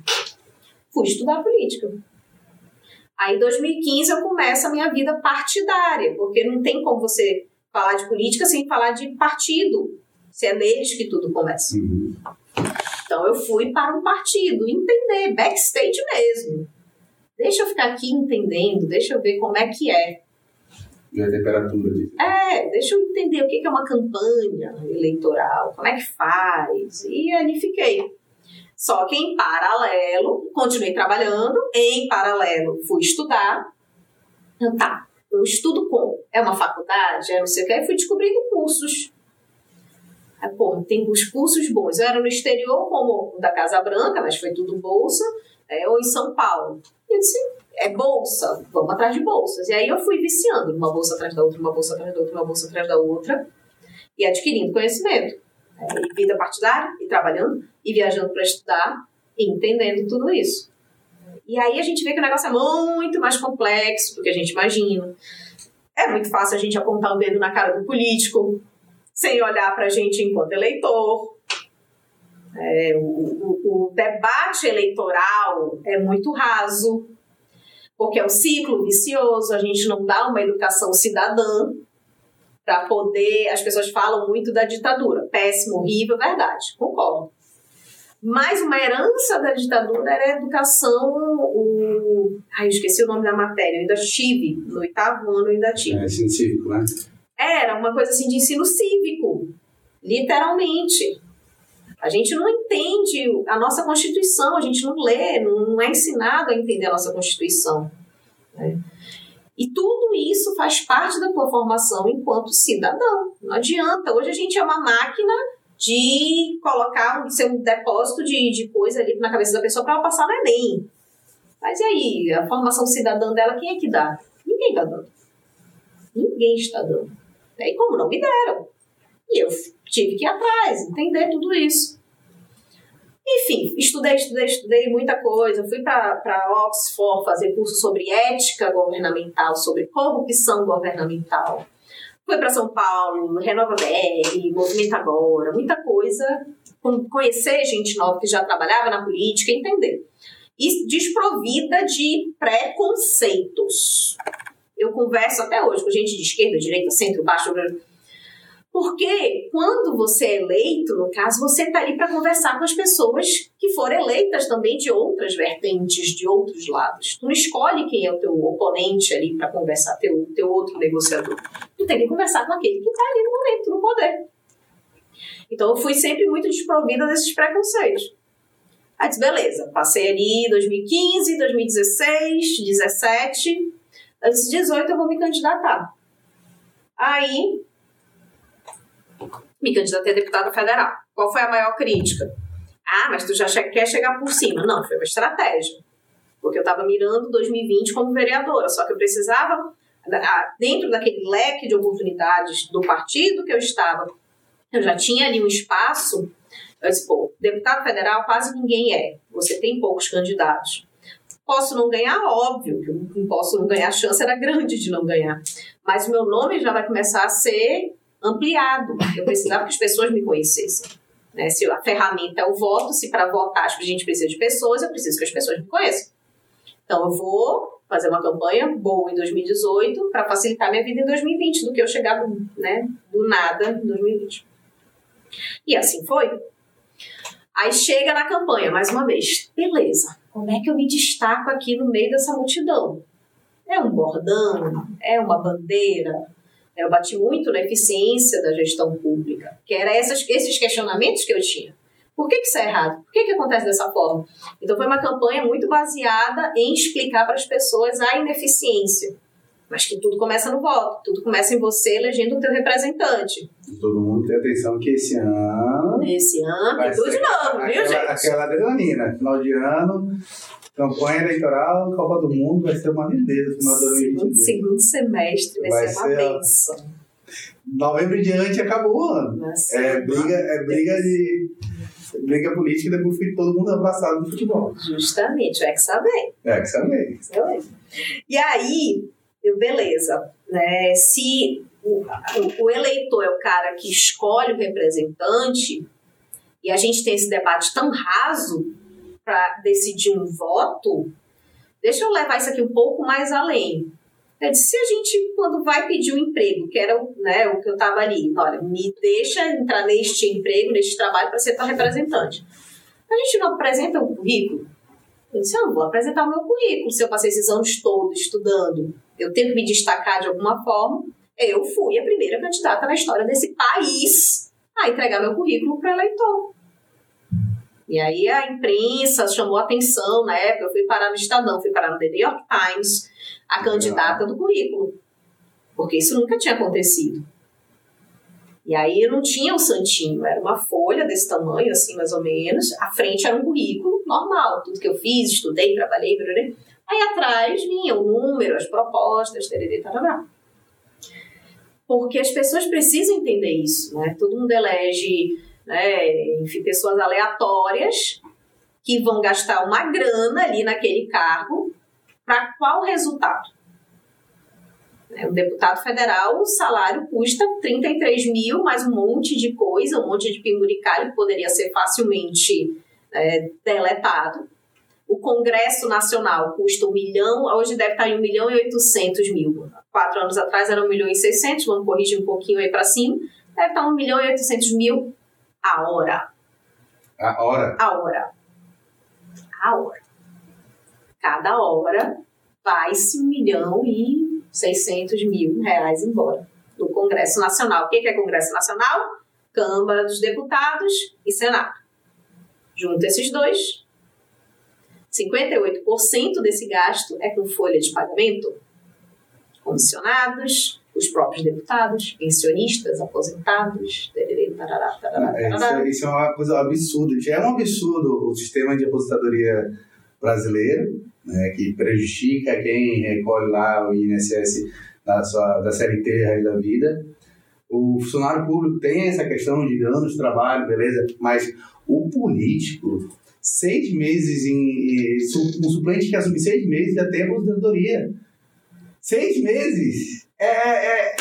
Speaker 2: Fui estudar política. Aí, em 2015, eu começo a minha vida partidária, porque não tem como você falar de política sem falar de partido, se é neles que tudo começa.
Speaker 1: Uhum.
Speaker 2: Então, eu fui para um partido, entender, backstage mesmo. Deixa eu ficar aqui entendendo, deixa eu ver como é que é.
Speaker 1: E a temperatura disso.
Speaker 2: É, deixa eu entender o que é uma campanha eleitoral, como é que faz. E ali fiquei. Só que em paralelo, continuei trabalhando, em paralelo fui estudar. Então tá, eu estudo como? É uma faculdade? É não sei o que. Aí fui descobrindo cursos. Aí, porra, tem os cursos bons. Eu era no exterior, como da Casa Branca, mas foi tudo bolsa, é, ou em São Paulo. E eu disse, é bolsa, vamos atrás de bolsas. E aí eu fui viciando, uma bolsa atrás da outra, uma bolsa atrás da outra, uma bolsa atrás da outra, e adquirindo conhecimento. É, e vida partidária, e trabalhando, e viajando para estudar, e entendendo tudo isso. E aí a gente vê que o negócio é muito mais complexo do que a gente imagina. É muito fácil a gente apontar o dedo na cara do político, sem olhar para a gente enquanto eleitor. É, o, o, o debate eleitoral é muito raso, porque é um ciclo vicioso, a gente não dá uma educação cidadã para poder. As pessoas falam muito da ditadura, péssimo, horrível, verdade, concordo. Mas uma herança da ditadura era a educação. O... Ai, eu esqueci o nome da matéria, eu ainda tive, no oitavo ano eu ainda tive.
Speaker 1: É científico, né?
Speaker 2: É, era uma coisa assim de ensino cívico, literalmente. A gente não entende a nossa Constituição, a gente não lê, não é ensinado a entender a nossa Constituição. Né? E tudo isso faz parte da tua formação enquanto cidadão. Não adianta. Hoje a gente é uma máquina de colocar um, ser um depósito de, de coisa ali na cabeça da pessoa para ela passar no Enem. Mas e aí, a formação cidadã dela, quem é que dá? Ninguém está dando. Ninguém está dando. E como não me deram? E eu tive que ir atrás, entender tudo isso. Enfim, estudei, estudei, estudei muita coisa. Fui para Oxford fazer curso sobre ética governamental, sobre corrupção governamental. Fui para São Paulo, Renova BR, Movimento Agora, muita coisa. Conhecer gente nova que já trabalhava na política, entender. E desprovida de preconceitos. Eu converso até hoje com gente de esquerda, direita, centro, baixo, porque quando você é eleito, no caso, você está ali para conversar com as pessoas que foram eleitas também de outras vertentes, de outros lados. Tu não escolhe quem é o teu oponente ali para conversar, teu, teu outro negociador. Tu tem que conversar com aquele que está ali no momento, no poder. Então eu fui sempre muito desprovida desses preconceitos. Aí disse, beleza, passei ali 2015, 2016, 2017, antes de 18 eu vou me candidatar. Aí me candidatei a deputada federal. Qual foi a maior crítica? Ah, mas tu já quer chegar por cima. Não, foi uma estratégia. Porque eu estava mirando 2020 como vereadora, só que eu precisava, dentro daquele leque de oportunidades do partido que eu estava, eu já tinha ali um espaço. Eu disse, pô, deputado federal quase ninguém é. Você tem poucos candidatos. Posso não ganhar, óbvio, que eu posso não ganhar, a chance era grande de não ganhar. Mas o meu nome já vai começar a ser ampliado. Eu precisava que as pessoas me conhecessem. Né? Se a ferramenta é o voto, se para votar a gente precisa de pessoas, eu preciso que as pessoas me conheçam. Então eu vou fazer uma campanha boa em 2018 para facilitar minha vida em 2020, do que eu chegar né, do nada em 2020. E assim foi. Aí chega na campanha, mais uma vez, beleza, como é que eu me destaco aqui no meio dessa multidão? É um bordão? É uma bandeira? Eu bati muito na eficiência da gestão pública, que era essas, esses questionamentos que eu tinha. Por que, que isso é errado? Por que, que acontece dessa forma? Então, foi uma campanha muito baseada em explicar para as pessoas a ineficiência. Mas que tudo começa no voto, tudo começa em você elegendo o teu representante.
Speaker 1: Todo mundo tem atenção que esse ano.
Speaker 2: Esse ano tem tudo de novo, viu, gente?
Speaker 1: Aquela adrenalina. Final de ano, Campanha eleitoral, Copa do Mundo vai ser uma lindeza no final do
Speaker 2: segundo, segundo semestre vai, vai ser uma bênção.
Speaker 1: Novembro em diante acabou o ano. Nossa, é briga, é briga de briga política depois foi todo mundo abraçado no futebol.
Speaker 2: Justamente, o Hexa bem.
Speaker 1: Hexa bem.
Speaker 2: E aí, eu, beleza, né? Se o, o, o eleitor é o cara que escolhe o representante e a gente tem esse debate tão raso, para decidir um voto, deixa eu levar isso aqui um pouco mais além. Eu disse, se a gente, quando vai pedir um emprego, que era né, o que eu estava ali, olha, me deixa entrar neste emprego, neste trabalho, para ser tua representante. A gente não apresenta o currículo? Eu disse, eu não vou apresentar o meu currículo. Se eu passei esses anos todos estudando, eu tenho que me destacar de alguma forma. Eu fui a primeira candidata na história desse país a entregar meu currículo para eleitor. E aí a imprensa chamou atenção na época, eu fui parar no Estadão, fui parar no The New York Times, a candidata do currículo. Porque isso nunca tinha acontecido. E aí eu não tinha um santinho, era uma folha desse tamanho, assim, mais ou menos. À frente era um currículo normal, tudo que eu fiz, estudei, trabalhei, brará. Aí atrás vinha o número, as propostas, tererê, tarará. Porque as pessoas precisam entender isso, né? Todo mundo elege né, enfim, pessoas aleatórias que vão gastar uma grana ali naquele cargo para qual resultado? Um deputado federal, o salário custa 33 mil, mais um monte de coisa, um monte de penduricalho que poderia ser facilmente é, deletado. O Congresso Nacional custa um milhão, hoje deve estar em um milhão e oitocentos mil. Quatro anos atrás era um milhão e seiscentos, vamos corrigir um pouquinho aí para cima. Deve estar um milhão e oitocentos mil a hora.
Speaker 1: A hora?
Speaker 2: A hora. A hora. Cada hora vai-se um milhão e seiscentos mil reais embora. do Congresso Nacional. O que é Congresso Nacional? Câmara dos Deputados e Senado. Junto esses dois, 58% desse gasto é com folha de pagamento, comissionados, os próprios deputados, pensionistas, aposentados. Tarará, tarará,
Speaker 1: tarará. Isso, isso, é uma coisa absurda. É um absurdo o sistema de aposentadoria brasileiro, né, que prejudica quem recolhe lá o INSS da, sua, da CLT da vida. O funcionário público tem essa questão de anos de trabalho, beleza, mas o político, seis meses em. Um suplente que assume seis meses já tem aposentadoria. Seis meses! É, é,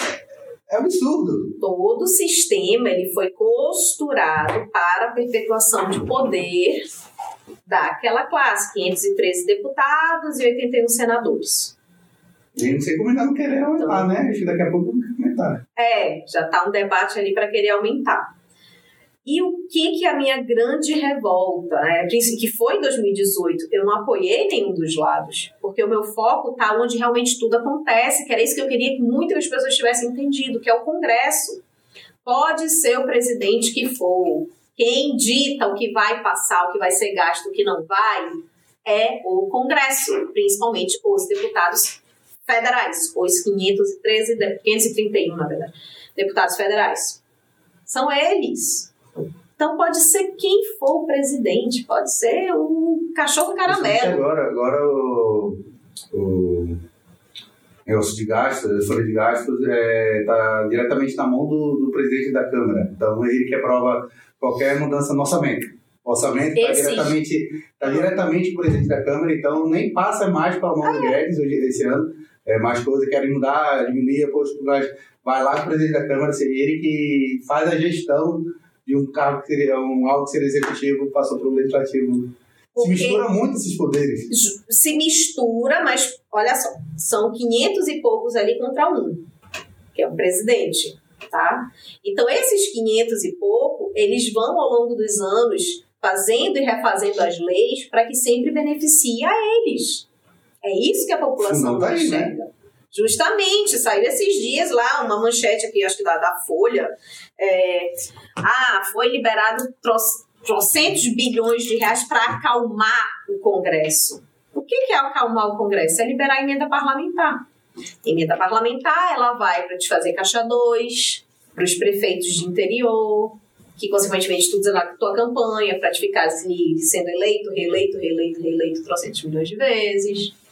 Speaker 1: é, é absurdo.
Speaker 2: Todo o sistema ele foi costurado para a perpetuação de poder daquela classe, 513 deputados e 81 senadores.
Speaker 1: E não sei como ainda não querer aumentar, então, né? Acho que daqui a pouco vamos aumentar.
Speaker 2: É, já está um debate ali para querer aumentar. E o que que a minha grande revolta, né, que foi em 2018, eu não apoiei nenhum dos lados, porque o meu foco está onde realmente tudo acontece, que era isso que eu queria que muitas pessoas tivessem entendido, que é o Congresso. Pode ser o presidente que for, quem dita o que vai passar, o que vai ser gasto, o que não vai, é o Congresso, principalmente os deputados federais, os 513, 531, na verdade, deputados federais. São eles então pode ser quem for o presidente, pode ser o cachorro caramelo.
Speaker 1: Agora, agora o, o negócio de gastos, a folha de gastos está é, tá diretamente na mão do, do, presidente da Câmara. Então ele que aprova qualquer mudança no orçamento. O orçamento está diretamente, tá diretamente com o presidente da Câmara, então nem passa mais para a mão do ah, é? Guedes hoje, esse ano. É, mais coisas querem mudar, diminuir, posto, mas vai lá para o presidente da Câmara, seria ele que faz a gestão de um cargo que seria um algo que seria executivo passou para o legislativo. Porque se mistura muito esses poderes.
Speaker 2: Se mistura, mas olha só, são 500 e poucos ali contra um, que é o presidente, tá? Então esses 500 e pouco, eles vão ao longo dos anos fazendo e refazendo as leis para que sempre beneficie a eles. É isso que a população não tá né? Justamente, saiu esses dias lá uma manchete aqui, acho que da, da Folha. É, ah, foi liberado trocentos bilhões de reais para acalmar o Congresso. O que, que é acalmar o Congresso? É liberar a emenda parlamentar. Emenda parlamentar, ela vai para te fazer caixa 2, para os prefeitos de interior, que consequentemente tu na tua campanha para te ficar assim, sendo eleito, reeleito, reeleito, reeleito trocentos milhões de vezes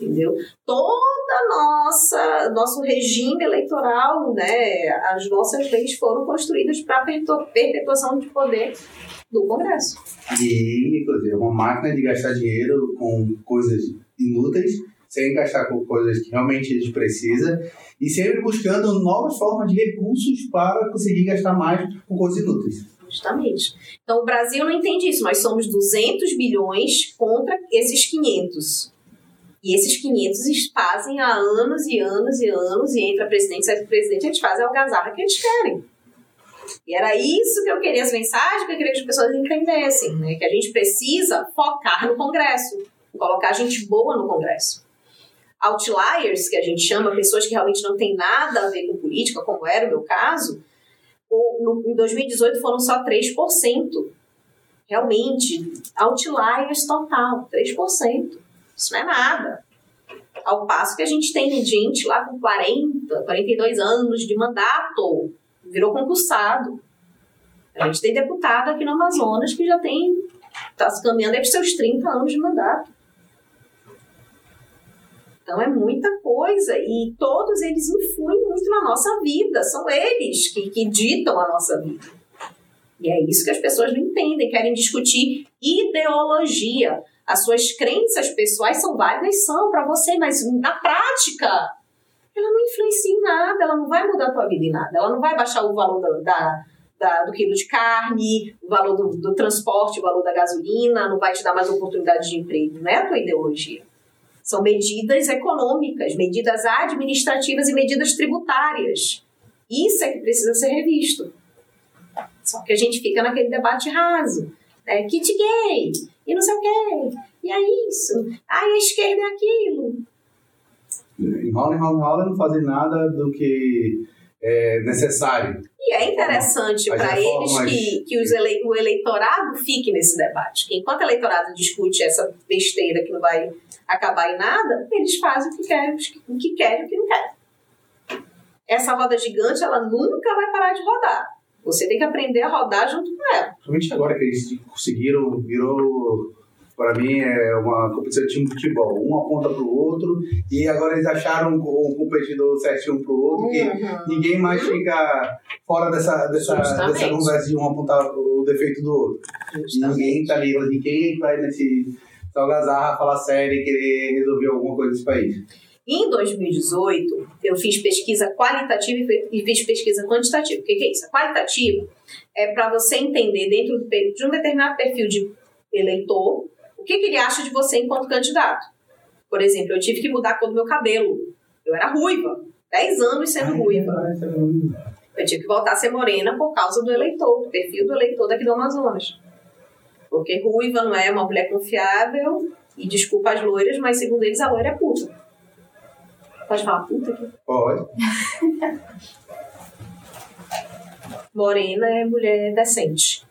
Speaker 2: entendeu? Toda nossa nosso regime eleitoral, né, as nossas leis foram construídas para perpetuação de poder do Congresso.
Speaker 1: E, inclusive, é uma máquina de gastar dinheiro com coisas inúteis, sem gastar com coisas que realmente a gente precisa, e sempre buscando novas formas de recursos para conseguir gastar mais com coisas inúteis.
Speaker 2: Justamente. Então, o Brasil não entende isso. Nós somos 200 bilhões contra esses 500. E esses 500 fazem há anos e anos e anos, e entra presidente, sai presidente, eles fazem a algazarra que eles querem. E era isso que eu queria, as mensagens que eu queria que as pessoas entendessem, né? Que a gente precisa focar no Congresso, colocar gente boa no Congresso. Outliers, que a gente chama, pessoas que realmente não têm nada a ver com política, como era o meu caso, no, em 2018 foram só 3%. Realmente, outliers total, 3%. Isso não é nada. Ao passo que a gente tem gente lá com 40, 42 anos de mandato, virou concursado. A gente tem deputado aqui no Amazonas que já tem, está se caminhando para seus 30 anos de mandato. Então é muita coisa e todos eles influem muito na nossa vida, são eles que, que ditam a nossa vida. E é isso que as pessoas não entendem, querem discutir ideologia. As suas crenças pessoais são válidas, são para você, mas na prática, ela não influencia em nada, ela não vai mudar a tua vida em nada, ela não vai baixar o valor da, da, da do quilo de carne, o valor do, do, transporte, o valor da gasolina, não vai te dar mais oportunidade de emprego, não é a tua ideologia. São medidas econômicas, medidas administrativas e medidas tributárias. Isso é que precisa ser revisto. Só que a gente fica naquele debate raso. Né? Kit gay, e não sei o quê, e é isso, aí a esquerda é aquilo.
Speaker 1: Enrola, enrola, enrola, não fazer nada do que é, necessário.
Speaker 2: E é interessante para eles que, que os ele- o eleitorado fique nesse debate. Que enquanto o eleitorado discute essa besteira que não vai acabar em nada, eles fazem o que querem, o que querem e o que não querem. Essa roda gigante, ela nunca vai parar de rodar. Você tem que aprender a rodar junto com ela.
Speaker 1: Principalmente agora que eles conseguiram, virou, para mim, é uma competição de time de futebol. Um aponta para o outro e agora eles acharam um, competidor certinho um para o outro que ninguém mais fica fora dessa, dessa,
Speaker 2: Justamente.
Speaker 1: dessa conversa de um apontar o defeito do outro.
Speaker 2: Justamente.
Speaker 1: Ninguém tá ali, ninguém vai nesse algazarra, falar sério e querer resolver alguma coisa nesse país.
Speaker 2: Em 2018, eu fiz pesquisa qualitativa e fiz pesquisa quantitativa. O que é isso? A qualitativa é para você entender, dentro de um determinado perfil de eleitor, o que, que ele acha de você enquanto candidato. Por exemplo, eu tive que mudar a cor do meu cabelo. Eu era ruiva, 10 anos sendo ruiva. Eu tive que voltar a ser morena por causa do eleitor, do perfil do eleitor daqui do Amazonas. Porque ruiva não é uma mulher confiável, e desculpa as loiras, mas segundo eles a loira é puta. Pode falar puta aqui?
Speaker 1: Pode. [LAUGHS]
Speaker 2: Morena é mulher decente.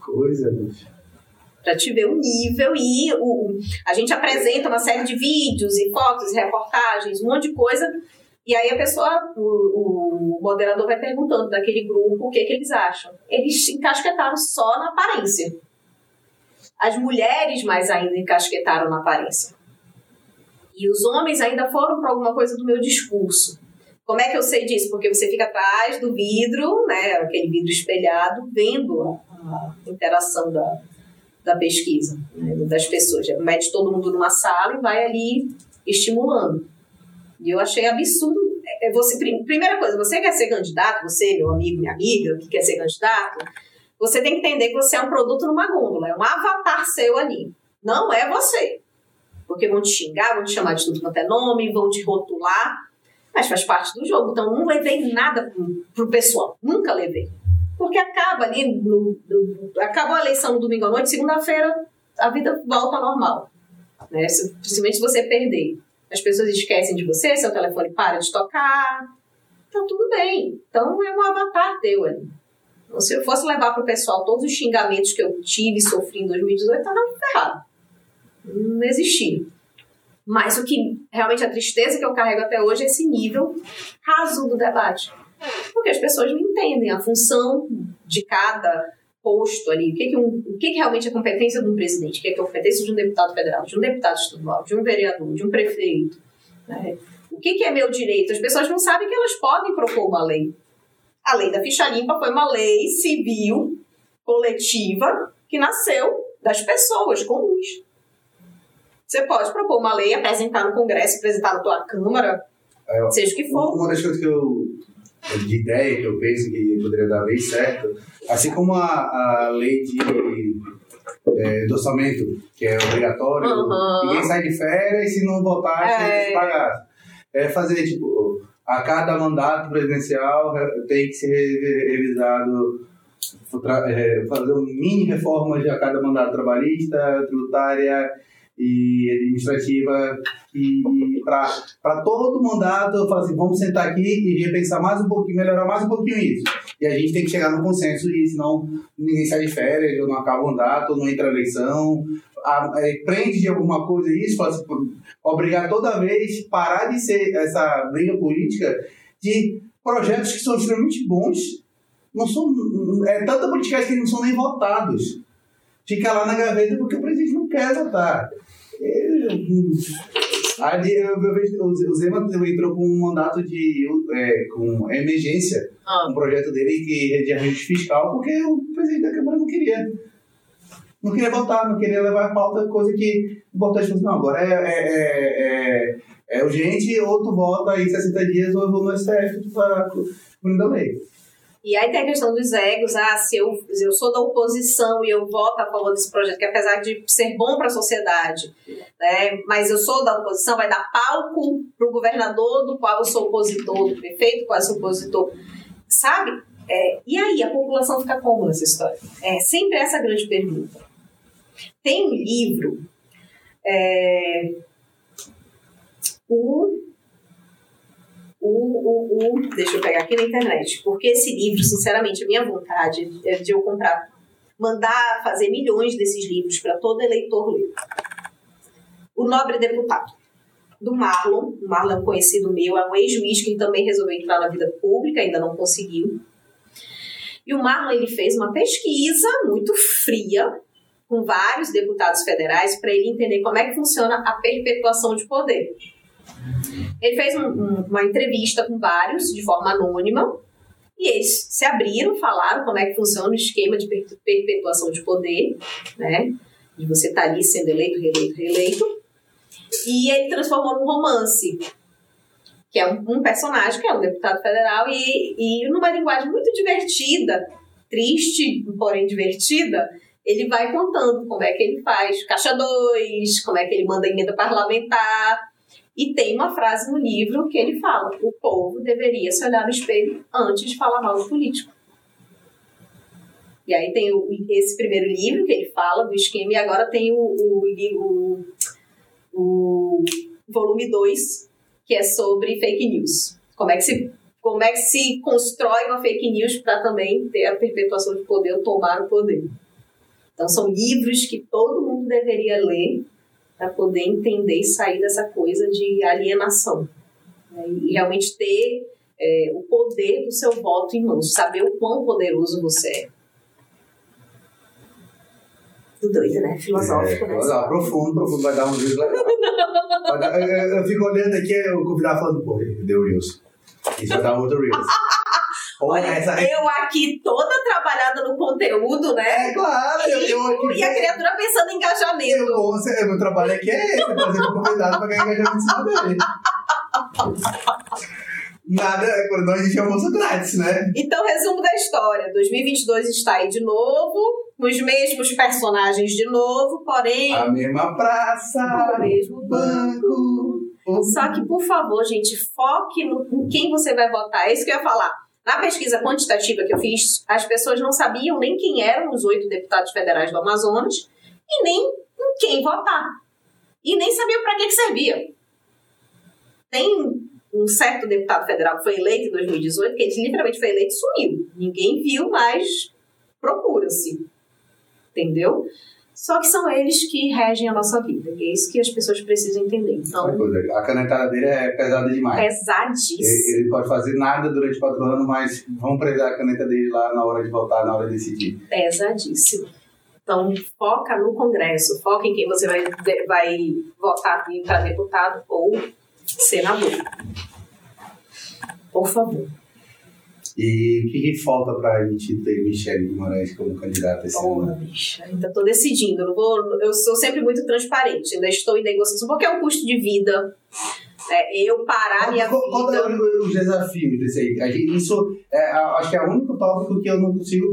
Speaker 1: Coisa, bicho.
Speaker 2: Pra te ver o nível e o, a gente apresenta uma série de vídeos e fotos, e reportagens, um monte de coisa. E aí a pessoa, o, o moderador vai perguntando daquele grupo o que, que eles acham. Eles encasquetaram só na aparência. As mulheres mais ainda encasquetaram na aparência. E os homens ainda foram para alguma coisa do meu discurso. Como é que eu sei disso? Porque você fica atrás do vidro, né, aquele vidro espelhado, vendo a, interação da, da pesquisa, né, das pessoas. Mete todo mundo numa sala e vai ali estimulando. E eu achei absurdo. É, Você, prim- primeira coisa, você quer ser candidato, você, meu amigo, minha amiga, que quer ser candidato, você tem que entender que você é um produto numa gôndola, é um avatar seu ali. Não é você. Porque vão te xingar, vão te chamar de tudo quanto é nome, vão te rotular, mas faz parte do jogo. Então, não levei nada pro, pessoal, nunca levei. Porque acaba ali, no, no- acabou a eleição no domingo à noite, segunda-feira a vida volta ao normal. Né? Se- Principalmente se você perder. As pessoas esquecem de você, seu telefone para de tocar. Tá tudo bem. Então é um avatar teu ali. Então, se eu fosse levar pro pessoal todos os xingamentos que eu tive e sofri em 2018, tava ferrado. Não existia. Mas o que realmente a tristeza que eu carrego até hoje é esse nível raso do debate. Porque as pessoas não entendem a função de cada posto ali. O que, que, um, o que, que realmente é competência de um presidente, o que, é competência de um deputado federal, de um deputado estadual, de um vereador, de um prefeito. né? O que, que é meu direito? As pessoas não sabem que elas podem propor uma lei. A lei da ficha limpa foi uma lei civil, coletiva, que nasceu das pessoas comuns. Você pode propor uma lei, apresentar no Congresso, apresentar na tua Câmara,
Speaker 1: É,
Speaker 2: seja o que for.
Speaker 1: Uma das coisas que eu. de ideia que eu penso que poderia dar bem certo, assim como a, a lei de é, do orçamento, que é obrigatório,
Speaker 2: Aham.
Speaker 1: ninguém sai de férias se não votar
Speaker 2: É.
Speaker 1: sem se pagar. É fazer, tipo, a cada mandato presidencial re- tem que ser re- revisado, é, fazer um mini reforma de a cada mandato trabalhista, tributária e administrativa e para todo mandato eu falo assim, vamos sentar aqui e repensar mais um pouquinho, melhorar mais um pouquinho isso. E a gente tem que chegar no consenso e senão ninguém sai de férias, ou não acaba o mandato, ou não entra a eleição, a, é, prende de alguma coisa isso, fala assim, obrigar toda vez, parar de ser essa briga política de projetos que são extremamente bons, não são, é tanta politicagem que não são nem votados. Fica lá na gaveta porque o presidente não quer votar. É, Ali eu, eu vejo, o Zema entrou com um mandato de é, com emergência,
Speaker 2: Ah.
Speaker 1: um projeto dele que de ajuste fiscal, porque o presidente da Câmara não queria. Não queria votar, não queria levar a pauta, coisa que importante. Não, agora é, é, é, é, é urgente, ou tu vota em 60 dias, ou eu vou no STF para cumprir a lei.
Speaker 2: E aí tem a questão dos egos, ah, se eu, se eu sou da oposição e eu voto a favor desse projeto, que apesar de ser bom para a sociedade, né, mas eu sou da oposição, vai dar palco para o governador do qual eu sou opositor, do prefeito do qual eu sou opositor, sabe? É, e aí, a população fica como nessa história? É sempre essa grande pergunta. Tem um livro, é, o, o, o, o. Deixa eu pegar aqui na internet. Porque esse livro, sinceramente, a minha vontade é de eu comprar, mandar fazer milhões desses livros para todo eleitor ler. O Nobre Deputado, do Marlon. O Marlon é conhecido meu, é um ex-juiz que também resolveu entrar na vida pública, ainda não conseguiu. E o Marlon ele fez uma pesquisa muito fria com vários deputados federais para ele entender como é que funciona a perpetuação de poder. Ele fez um, um, uma entrevista com vários de forma anônima e eles se abriram, falaram como é que funciona o esquema de perpetuação de poder, né? De você estar tá ali sendo eleito, reeleito, reeleito. E ele transformou num romance, que é um, um personagem que é um deputado federal e, e numa linguagem muito divertida, triste, porém divertida, ele vai contando como é que ele faz caixa 2, como é que ele manda emenda parlamentar. E tem uma frase no livro que ele fala: o povo deveria se olhar no espelho antes de falar mal do político. E aí tem o, esse primeiro livro que ele fala do esquema, e agora tem o, o, o, o volume 2, que é sobre fake news. Como é que se, como é que se constrói uma fake news para também ter a perpetuação de poder ou tomar o poder. Então, são livros que todo mundo deveria ler para poder entender e sair dessa coisa de alienação. Né? E realmente ter é, o poder do seu voto em mãos, saber o quão poderoso você é. Doido, né? Filosófico, é, né?
Speaker 1: Não, profundo, profundo, vai dar um livro legal. eu, eu, eu, fico olhando aqui, o convidado falando, pô, deu Reels. Isso vai dar outro Reels.
Speaker 2: Olha, essa... eu aqui toda trabalhada no conteúdo, né?
Speaker 1: É claro, eu, eu
Speaker 2: aqui... E a criatura pensando em engajamento.
Speaker 1: Eu, você, meu trabalho aqui é esse, fazer o convidado para ganhar engajamento em cima dele. Nada, quando a gente é almoço grátis, né?
Speaker 2: Então, resumo da história. 2022 está aí de novo, os mesmos personagens de novo, porém...
Speaker 1: A mesma praça,
Speaker 2: o mesmo banco. banco. Só que, por favor, gente, foque no, em quem você vai votar. É isso que eu ia falar na pesquisa quantitativa que eu fiz, as pessoas não sabiam nem quem eram os oito deputados federais do Amazonas e nem em quem votar. E nem sabiam para que, que servia. Tem um certo deputado federal que foi eleito em 2018, que ele literalmente foi eleito e sumiu. Ninguém viu, mas procura-se. Entendeu? Só que são eles que regem a nossa vida. E é isso que as pessoas precisam entender. Então,
Speaker 1: a canetada dele é pesada demais.
Speaker 2: Pesadíssima.
Speaker 1: Ele, ele, pode fazer nada durante quatro anos, mas vamos pregar a caneta dele lá na hora de votar, na hora de decidir.
Speaker 2: Pesadíssimo. Então, foca no Congresso, foca em quem você vai, vai votar para deputado ou senador. Por favor.
Speaker 1: E o que, que falta para a gente ter Michelle Guimarães como candidata esse
Speaker 2: Porra, ano? bicha, ainda estou decidindo. Eu, vou, eu sou sempre muito transparente, ainda estou em negociação, porque é um custo de vida. É, eu parar minha
Speaker 1: qual,
Speaker 2: vida.
Speaker 1: Qual é o desafio desse aí? Isso é, acho que é o único tópico que eu não consigo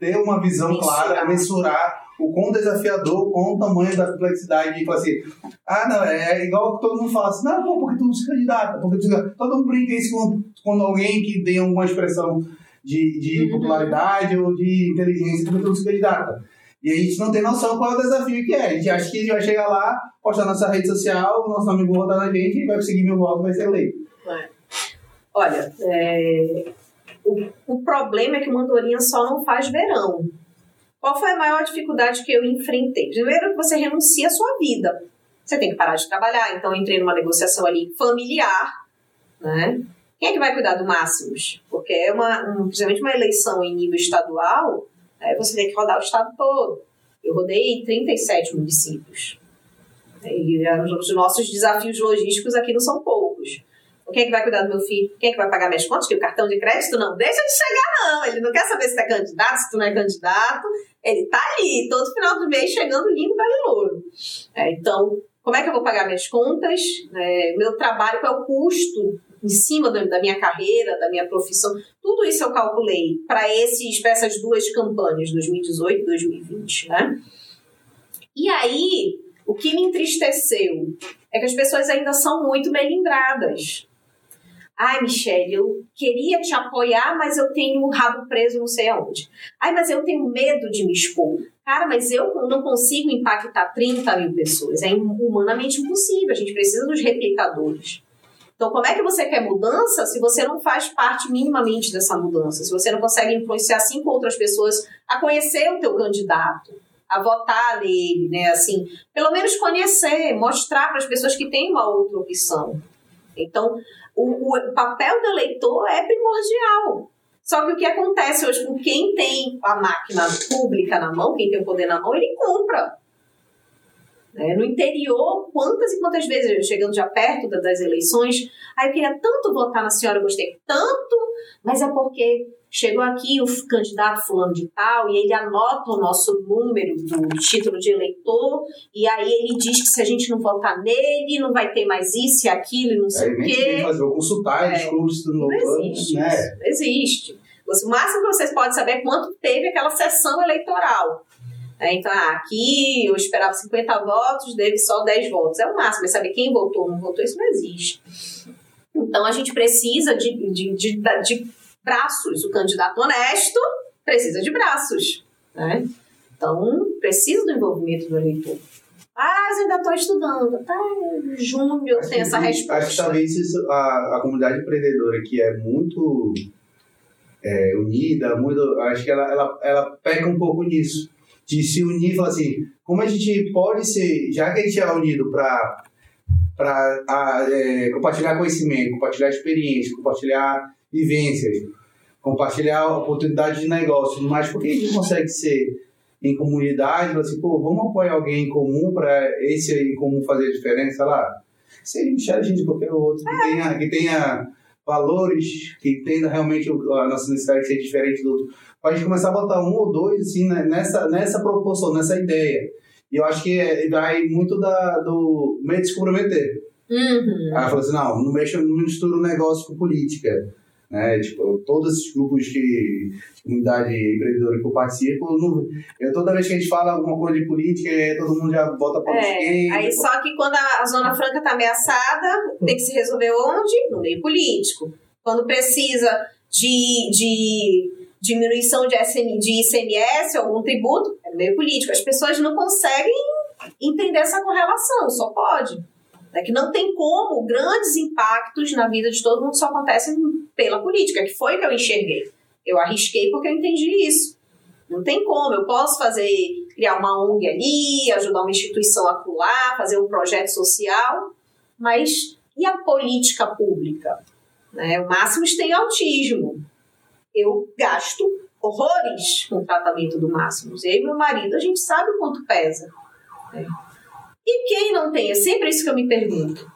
Speaker 1: ter uma visão mensurar. clara, mensurar o quão desafiador, com o tamanho da complexidade de falar assim, ah, não, é, igual que todo mundo fala assim, não, pô, porque tu não se candidata, porque tu, todo mundo brinca isso quando, quando alguém que tem alguma expressão de, de uhum. popularidade ou de inteligência, porque tu não se candidata. E a gente não tem noção qual é o desafio que é. A gente acha que a gente vai chegar lá, postar nossa rede social, o nosso amigo votar na gente, e vai conseguir meu voto, vai ser eleito.
Speaker 2: É. Olha, é, o, o problema é que o Mandorinha só não faz verão. Qual foi a maior dificuldade que eu enfrentei? Primeiro, você renuncia à sua vida. Você tem que parar de trabalhar, então entrei numa negociação ali familiar, né? Quem é que vai cuidar do Máximos? Porque é uma, um, principalmente uma eleição em nível estadual, né, você tem que rodar o estado todo. Eu rodei 37 municípios. E os nossos desafios logísticos aqui não são poucos. Quem é que vai cuidar do meu filho? Quem é que vai pagar minhas contas? Que o cartão de crédito não deixa de chegar, não. Ele não quer saber se tu é candidato, se tu não é candidato. Ele tá ali, todo final do mês, chegando lindo para louro. É, então, como é que eu vou pagar minhas contas? É, meu trabalho, qual é o custo em cima da minha carreira, da minha profissão? Tudo isso eu calculei para essas duas campanhas, 2018 e 2020, né? E aí, o que me entristeceu é que as pessoas ainda são muito melindradas. Ai, Michelle, eu queria te apoiar, mas eu tenho o rabo preso não sei aonde. Ai, mas eu tenho medo de me expor. Cara, mas eu não consigo impactar 30 mil pessoas. É humanamente impossível. A gente precisa dos replicadores. Então, como é que você quer mudança se você não faz parte minimamente dessa mudança? Se você não consegue influenciar cinco outras pessoas a conhecer o teu candidato, a votar nele, né? Assim, pelo menos conhecer, mostrar para as pessoas que tem uma outra opção. Então, o, o papel do eleitor é primordial. Só que o que acontece hoje com quem tem a máquina pública na mão, quem tem o poder na mão, ele compra. É, no interior, quantas e quantas vezes, chegando já perto das eleições, aí eu queria tanto votar na senhora, eu gostei tanto, mas é porque chegou aqui o candidato fulano de tal e ele anota o nosso número do título de eleitor e aí ele diz que se a gente não votar nele, não vai ter mais isso e aquilo e não sei o quê.
Speaker 1: fazer, vou consultar
Speaker 2: É.
Speaker 1: clubes do
Speaker 2: Não existe
Speaker 1: né?
Speaker 2: isso. Não existe. O máximo que vocês podem saber é quanto teve aquela sessão eleitoral. É, então, ah, aqui eu esperava 50 votos, teve só 10 votos. É o máximo, mas saber quem votou ou não votou, isso não existe. Então, a gente precisa de, de, de, de braços. O candidato honesto precisa de braços. Né? Então, precisa do envolvimento do eleitor. Ah, eu ainda estou estudando. Tá, em junho eu
Speaker 1: Acho
Speaker 2: tenho
Speaker 1: que-
Speaker 2: essa resposta.
Speaker 1: Acho que talvez isso, a, a comunidade empreendedora que é muito é, unida, muito, acho que ela, ela, ela peca um pouco nisso. De se unir e falar assim, como a gente pode ser, já que a gente é unido para para é, compartilhar conhecimento, compartilhar experiência, compartilhar vivências, compartilhar oportunidades de negócio, mas por que a gente consegue ser em comunidade, falar assim, pô, vamos apoiar alguém em comum para esse aí em comum fazer a diferença lá? Seja Michel, gente, qualquer outro, que tenha, que tenha valores, que entenda realmente a nossa necessidade de ser diferente do outro. Para a gente começar a botar um ou dois, assim, né, nessa, nessa proporção, nessa ideia. E eu acho que é, vai muito da, do medo de se comprometer.
Speaker 2: Uhum.
Speaker 1: Aí ela falou assim, não, não mexa, não mistura o negócio com política. Né? Tipo, todos esses grupos de comunidade empreendedora que eu participo, eu não, eu, toda vez que a gente fala alguma coisa de política, é, todo mundo já volta para
Speaker 2: É, aí só que quando a, a Zona Franca está ameaçada, tem que se resolver onde? No meio político. Quando precisa de, de diminuição de, SN, de ICMS, algum tributo, é no meio político. As pessoas não conseguem entender essa correlação, só pode. É que não tem como grandes impactos na vida de todo mundo só acontecem pela política, que foi que eu enxerguei. Eu arrisquei porque eu entendi isso. Não tem como. Eu posso fazer, criar uma ONG ali, ajudar uma instituição a pular, fazer um projeto social, mas e a política pública? Né? O Máximos tem autismo. Eu gasto horrores com o tratamento do Máximos. Eu e meu marido, a gente sabe o quanto pesa. né? E quem não tem? É sempre isso que eu me pergunto.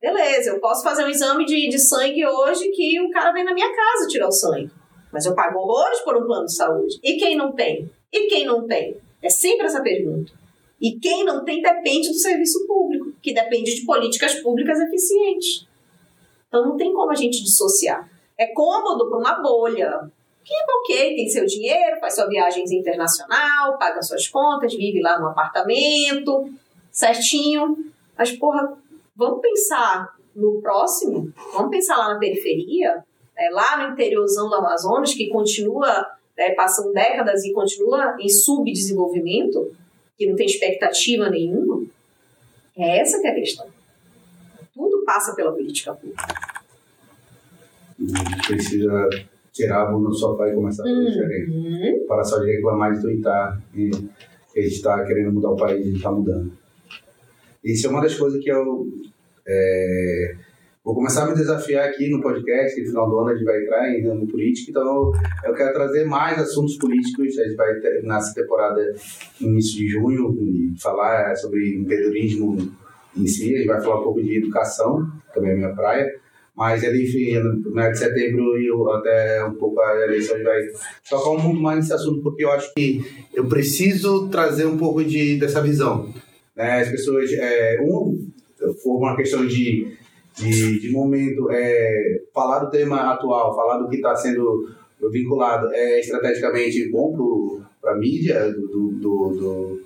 Speaker 2: Beleza, eu posso fazer um exame de, de sangue hoje que o cara vem na minha casa tirar o sangue. Mas eu pago horrores por um plano de saúde. E quem não tem? E quem não tem? É sempre essa pergunta. E quem não tem depende do serviço público, que depende de políticas públicas eficientes. Então não tem como a gente dissociar. É cômodo para uma bolha. Que ok, tem seu dinheiro, faz sua viagem internacional, paga suas contas, vive lá no apartamento, certinho. Mas, porra, vamos pensar no próximo? Vamos pensar lá na periferia? É, lá no interiorzão do Amazonas, que continua, é, passam décadas e continua em subdesenvolvimento, que não tem expectativa nenhuma? É essa que é a questão. Tudo passa pela política pública.
Speaker 1: precisa tirar a bunda do sofá e começar a fazer diferente.
Speaker 2: Uhum.
Speaker 1: Para só de reclamar de tuitar e a gente está querendo mudar o país e a gente está mudando. Isso é uma das coisas que eu é, vou começar a me desafiar aqui no podcast, no final do ano a gente vai entrar em ramo político, então eu quero trazer mais assuntos políticos, a gente vai ter, nessa temporada no início de junho e falar sobre empreendedorismo em si, a gente vai falar um pouco de educação, também é minha praia, mas ali, enfim, no mês de setembro e até um pouco a eleição, a gente vai tocar um muito mais nesse assunto, porque eu acho que eu preciso trazer um pouco de, dessa visão. Né? As pessoas, é, um, for uma questão de, de, de momento, é, falar do tema atual, falar do que está sendo vinculado é estrategicamente bom para a mídia do, do, do,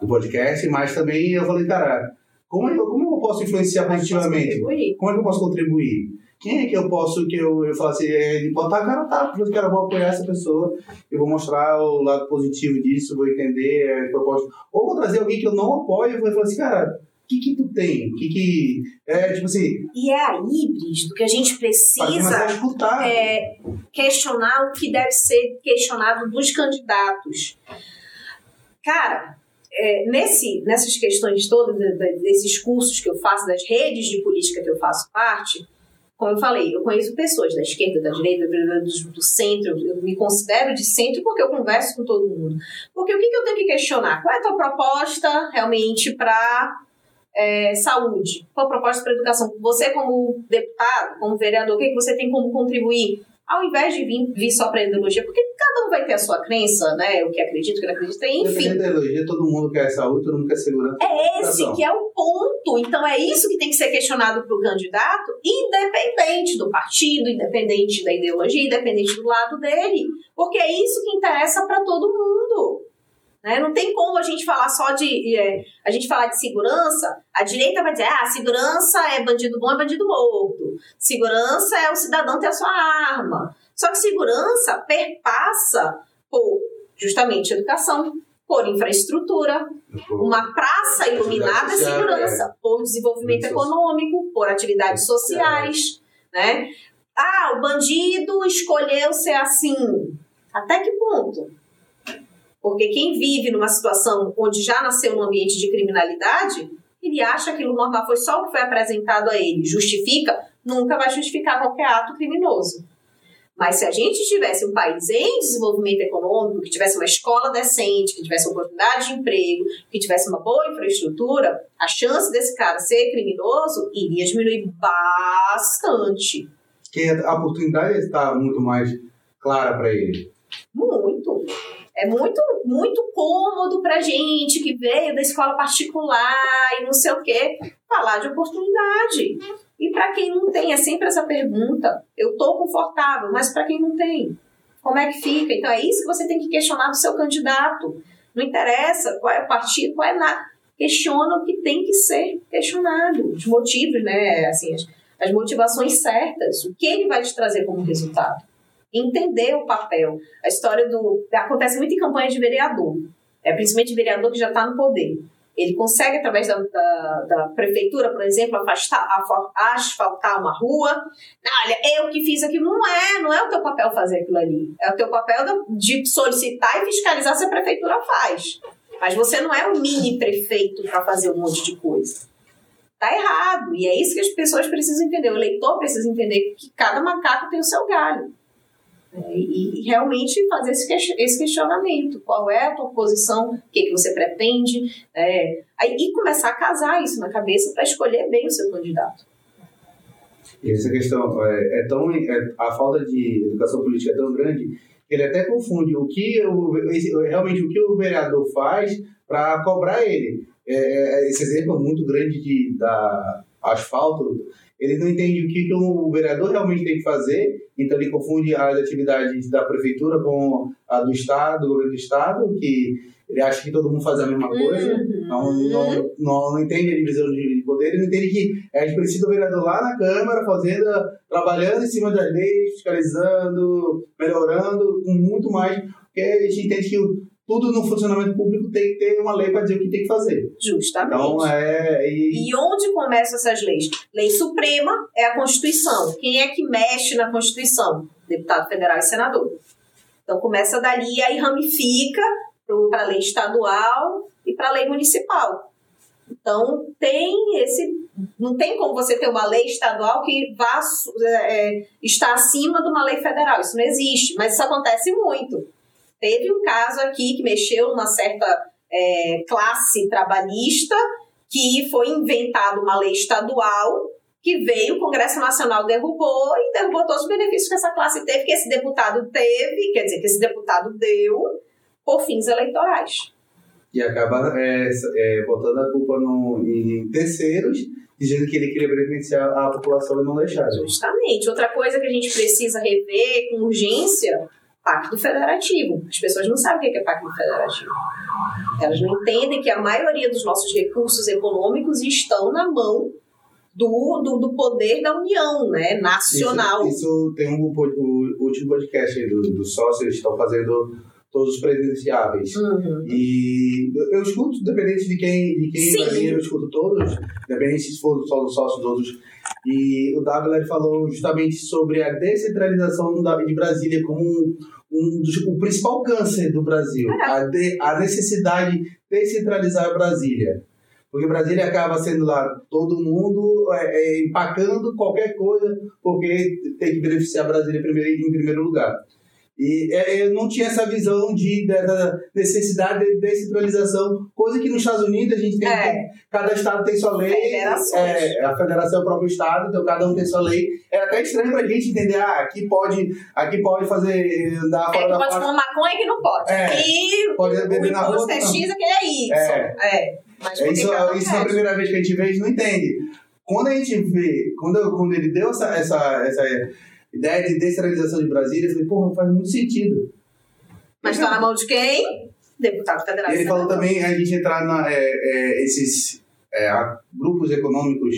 Speaker 1: do- podcast, mas também eu falei, cara, como eu, como eu posso influenciar positivamente?
Speaker 2: Contribuir.
Speaker 1: Como é que eu posso contribuir? Quem é que eu posso, que eu, eu falo assim, é, de botar a cara, tá, porque eu vou apoiar essa pessoa, eu vou mostrar o lado positivo disso, vou entender as propostas. Ou vou trazer alguém que eu não apoio e vou falar assim, cara, o que que tu tem? O que que... É, tipo assim...
Speaker 2: E é aí, Brígido, que a gente
Speaker 1: a
Speaker 2: precisa
Speaker 1: escutar.
Speaker 2: é, questionar o que deve ser questionado dos candidatos. Cara, é, nesse, nessas questões todas, de- de- desses cursos que eu faço, das redes de política que eu faço parte, como eu falei, eu conheço pessoas da esquerda, da direita, do, centro, eu me considero de centro porque eu converso com todo mundo. Porque o que, que eu tenho que questionar? Qual é a tua proposta realmente para saúde? Qual a proposta para educação? Você, como deputado, como vereador, o que, que você tem como contribuir? Ao invés de vir, vir só para ideologia, porque cada um vai ter a sua crença, né? O que acredita, o que não acredita, enfim.
Speaker 1: Independente da ideologia, todo mundo quer saúde, todo mundo quer segurança.
Speaker 2: É esse que é o ponto. Então é isso que tem que ser questionado para o candidato, independente do partido, independente da ideologia, independente do lado dele. Porque é isso que interessa para todo mundo. Né? Não tem como a gente falar só de. é, a gente falar de segurança, a direita vai dizer: ah, segurança é bandido bom, é bandido morto. Segurança é o cidadão ter a sua arma. Só que segurança perpassa por justamente educação, por infraestrutura, uma praça iluminada é segurança, por desenvolvimento econômico, por atividades sociais, né? Ah, o bandido escolheu ser assim. Até que ponto? Porque quem vive numa situação onde já nasceu num ambiente de criminalidade, ele acha que aquilo normal foi só o que foi apresentado a ele. Justifica? Nunca vai justificar qualquer ato criminoso. Mas se a gente tivesse um país em desenvolvimento econômico, que tivesse uma escola decente, que tivesse oportunidade de emprego, que tivesse uma boa infraestrutura, a chance desse cara ser criminoso iria diminuir bastante.
Speaker 1: Que a oportunidade está muito mais clara para ele.
Speaker 2: Muito. É muito, muito cômodo pra gente que veio da escola particular e não sei o quê, falar de oportunidade. E pra quem não tem, é sempre essa pergunta. Eu tô confortável, mas pra quem não tem, como é que fica? Então é isso que você tem que questionar do seu candidato. Não interessa qual é o partido, qual é nada. Questiona o que tem que ser questionado. Os motivos, né? Assim, as, as motivações certas. O que ele vai te trazer como resultado entender o papel. A história do. Acontece muito em campanha de vereador. É, principalmente vereador que já está no poder. Ele consegue, através da, da, da prefeitura, por exemplo, afastar, afa- asfaltar uma rua. Olha, eu que fiz aquilo. Não é, não é o teu papel fazer aquilo ali. É o teu papel de solicitar e fiscalizar se a prefeitura faz. Mas você não é um mini prefeito para fazer um monte de coisa. Tá errado. E é isso que as pessoas precisam entender. O eleitor precisa entender que cada macaco tem o seu galho. É, e, e realmente fazer esse, esse questionamento. Qual é a tua posição? O que, que você pretende? É, aí, e começar a casar isso na cabeça para escolher bem o seu candidato.
Speaker 1: E essa questão é, é tão. é- a falta de educação política é tão grande que ele até confunde o que o, realmente o que o vereador faz para cobrar ele. É, é, esse exemplo é muito grande de, da asfalto. Ele não entende o que, que o vereador realmente tem que fazer, então ele confunde as atividades da prefeitura com a do Estado, do governo do Estado, que ele acha que todo mundo faz a mesma coisa.
Speaker 2: Uhum.
Speaker 1: Não, não, não, não entende a divisão de poder, não entende que a gente precisa do vereador lá na Câmara, fazendo, trabalhando em cima das leis, fiscalizando, melhorando, com muito mais, porque a gente entende que o- tudo no funcionamento público tem que ter uma lei para dizer o que tem que fazer.
Speaker 2: Justamente.
Speaker 1: Então, é. E,
Speaker 2: E onde começam essas leis? Lei Suprema é a Constituição. Quem é que mexe na Constituição? Deputado federal e senador. Então começa dali e aí ramifica para a lei estadual e para a lei municipal. Então tem esse. Não tem como você ter uma lei estadual que vá é, é, estar acima de uma lei federal. Isso não existe, mas isso acontece muito. Teve um caso aqui que mexeu numa certa é, classe trabalhista que foi inventado uma lei estadual que veio, o Congresso Nacional derrubou e derrubou todos os benefícios que essa classe teve, que esse deputado teve, quer dizer, que esse deputado deu por fins eleitorais.
Speaker 1: e acaba é, é, botando a culpa no, em terceiros, dizendo que ele queria beneficiar a população e não deixar.
Speaker 2: Justamente. Outra coisa que a gente precisa rever com urgência, Pacto Federativo. As pessoas não sabem o que é Pacto Federativo. Elas não entendem que a maioria dos nossos recursos econômicos estão na mão do, do, do poder da União, né? Nacional.
Speaker 1: Isso, isso tem um, po- o último podcast do, do sócio, eles estão fazendo todos os presidenciáveis.
Speaker 2: Uhum.
Speaker 1: E eu, escuto, independente de quem, de quem pra mim, eu escuto todos, independente se for só dos sócios todos. E o Douglas falou justamente sobre a descentralização da, de Brasília como um, um dos, o principal câncer do Brasil.
Speaker 2: É.
Speaker 1: A, de- a necessidade de descentralizar Brasília. Porque Brasília acaba sendo lá todo mundo é, é, empacando qualquer coisa, porque tem que beneficiar Brasília primeiro, em primeiro lugar. E é, eu não tinha essa visão de, dessa necessidade de descentralização, coisa que nos Estados Unidos a gente tem,
Speaker 2: É.
Speaker 1: cada estado tem sua lei, é, a federação é o próprio estado, então cada um tem sua lei. É até estranho pra gente entender, ah, aqui pode, aqui pode fazer, andar
Speaker 2: É
Speaker 1: fora
Speaker 2: que
Speaker 1: da
Speaker 2: pode
Speaker 1: faixa,
Speaker 2: fumar maconha que não pode.
Speaker 1: É.
Speaker 2: E
Speaker 1: pode
Speaker 2: o
Speaker 1: beber na rua.
Speaker 2: é. X, aquele é Y. É. Mas
Speaker 1: É
Speaker 2: por que
Speaker 1: isso, na primeira vez que a gente vê, a gente não entende. Quando a gente vê, quando, quando ele deu essa, essa, essa ideia de descentralização de Brasília, eu falei, porra, faz muito sentido.
Speaker 2: Mas tá na mão de quem? Deputado federal.
Speaker 1: Ele falou também a gente entrar na é, é, esses é, grupos econômicos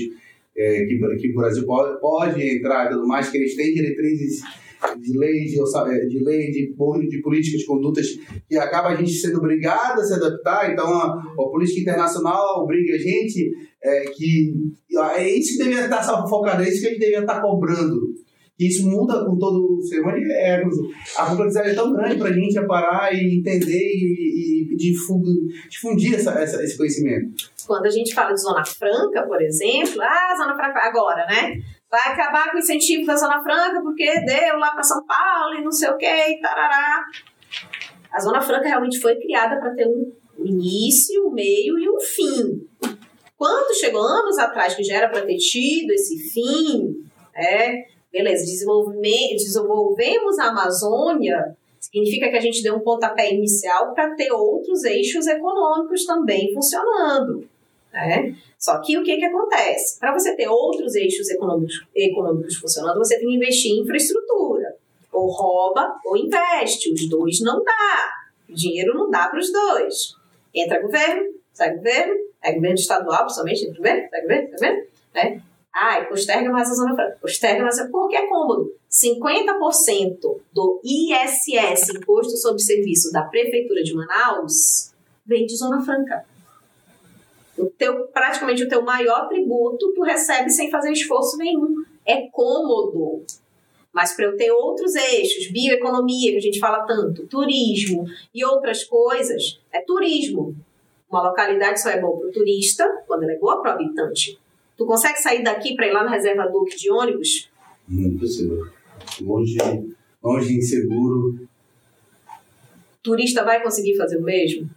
Speaker 1: é, que, que o Brasil pode, pode entrar e tudo mais, que eles têm diretrizes de leis, de, é, de lei, de, de políticas, de condutas, que acaba a gente sendo obrigado a se adaptar. Então, a, a política internacional obriga a gente é, que. É isso que deveria estar focado, é isso que a gente deveria estar cobrando. Isso muda com todo o ser humano. É, a complexidade é tão grande para a gente parar e entender e, e difundir, difundir essa, essa- esse conhecimento.
Speaker 2: Quando a gente fala de Zona Franca, por exemplo, ah, Zona Franca agora, né? Vai acabar com o incentivo da Zona Franca porque deu lá para São Paulo e não sei o que, e tarará. A Zona Franca realmente foi criada para ter um início, um meio e um fim. Quando chegou anos atrás que já era para ter tido esse fim, é, beleza, desenvolvemos a Amazônia, significa que a gente deu um pontapé inicial para ter outros eixos econômicos também funcionando. Né? Só que o que, que acontece? Para você ter outros eixos econômicos, econômicos funcionando, você tem que investir em infraestrutura. Ou rouba ou investe. Os dois não dá. O dinheiro não dá para os dois. Entra governo, sai governo, é governo estadual, principalmente, entra governo, sai governo, sai governo. Né? Ai, posterga mais a Zona Franca. Posterga mais a... Porque é cômodo. 50% do ISS, Imposto sobre Serviço da Prefeitura de Manaus, vem de Zona Franca. O teu, praticamente o teu maior tributo tu recebe sem fazer esforço nenhum. É cômodo. Mas para eu ter outros eixos, bioeconomia, que a gente fala tanto, turismo e outras coisas, é turismo. Uma localidade só é boa para o turista quando ela é boa para o habitante. Tu consegue sair daqui para ir lá na reserva Duque de ônibus?
Speaker 1: Não possível. Longe, longe, inseguro.
Speaker 2: Turista vai conseguir fazer o mesmo?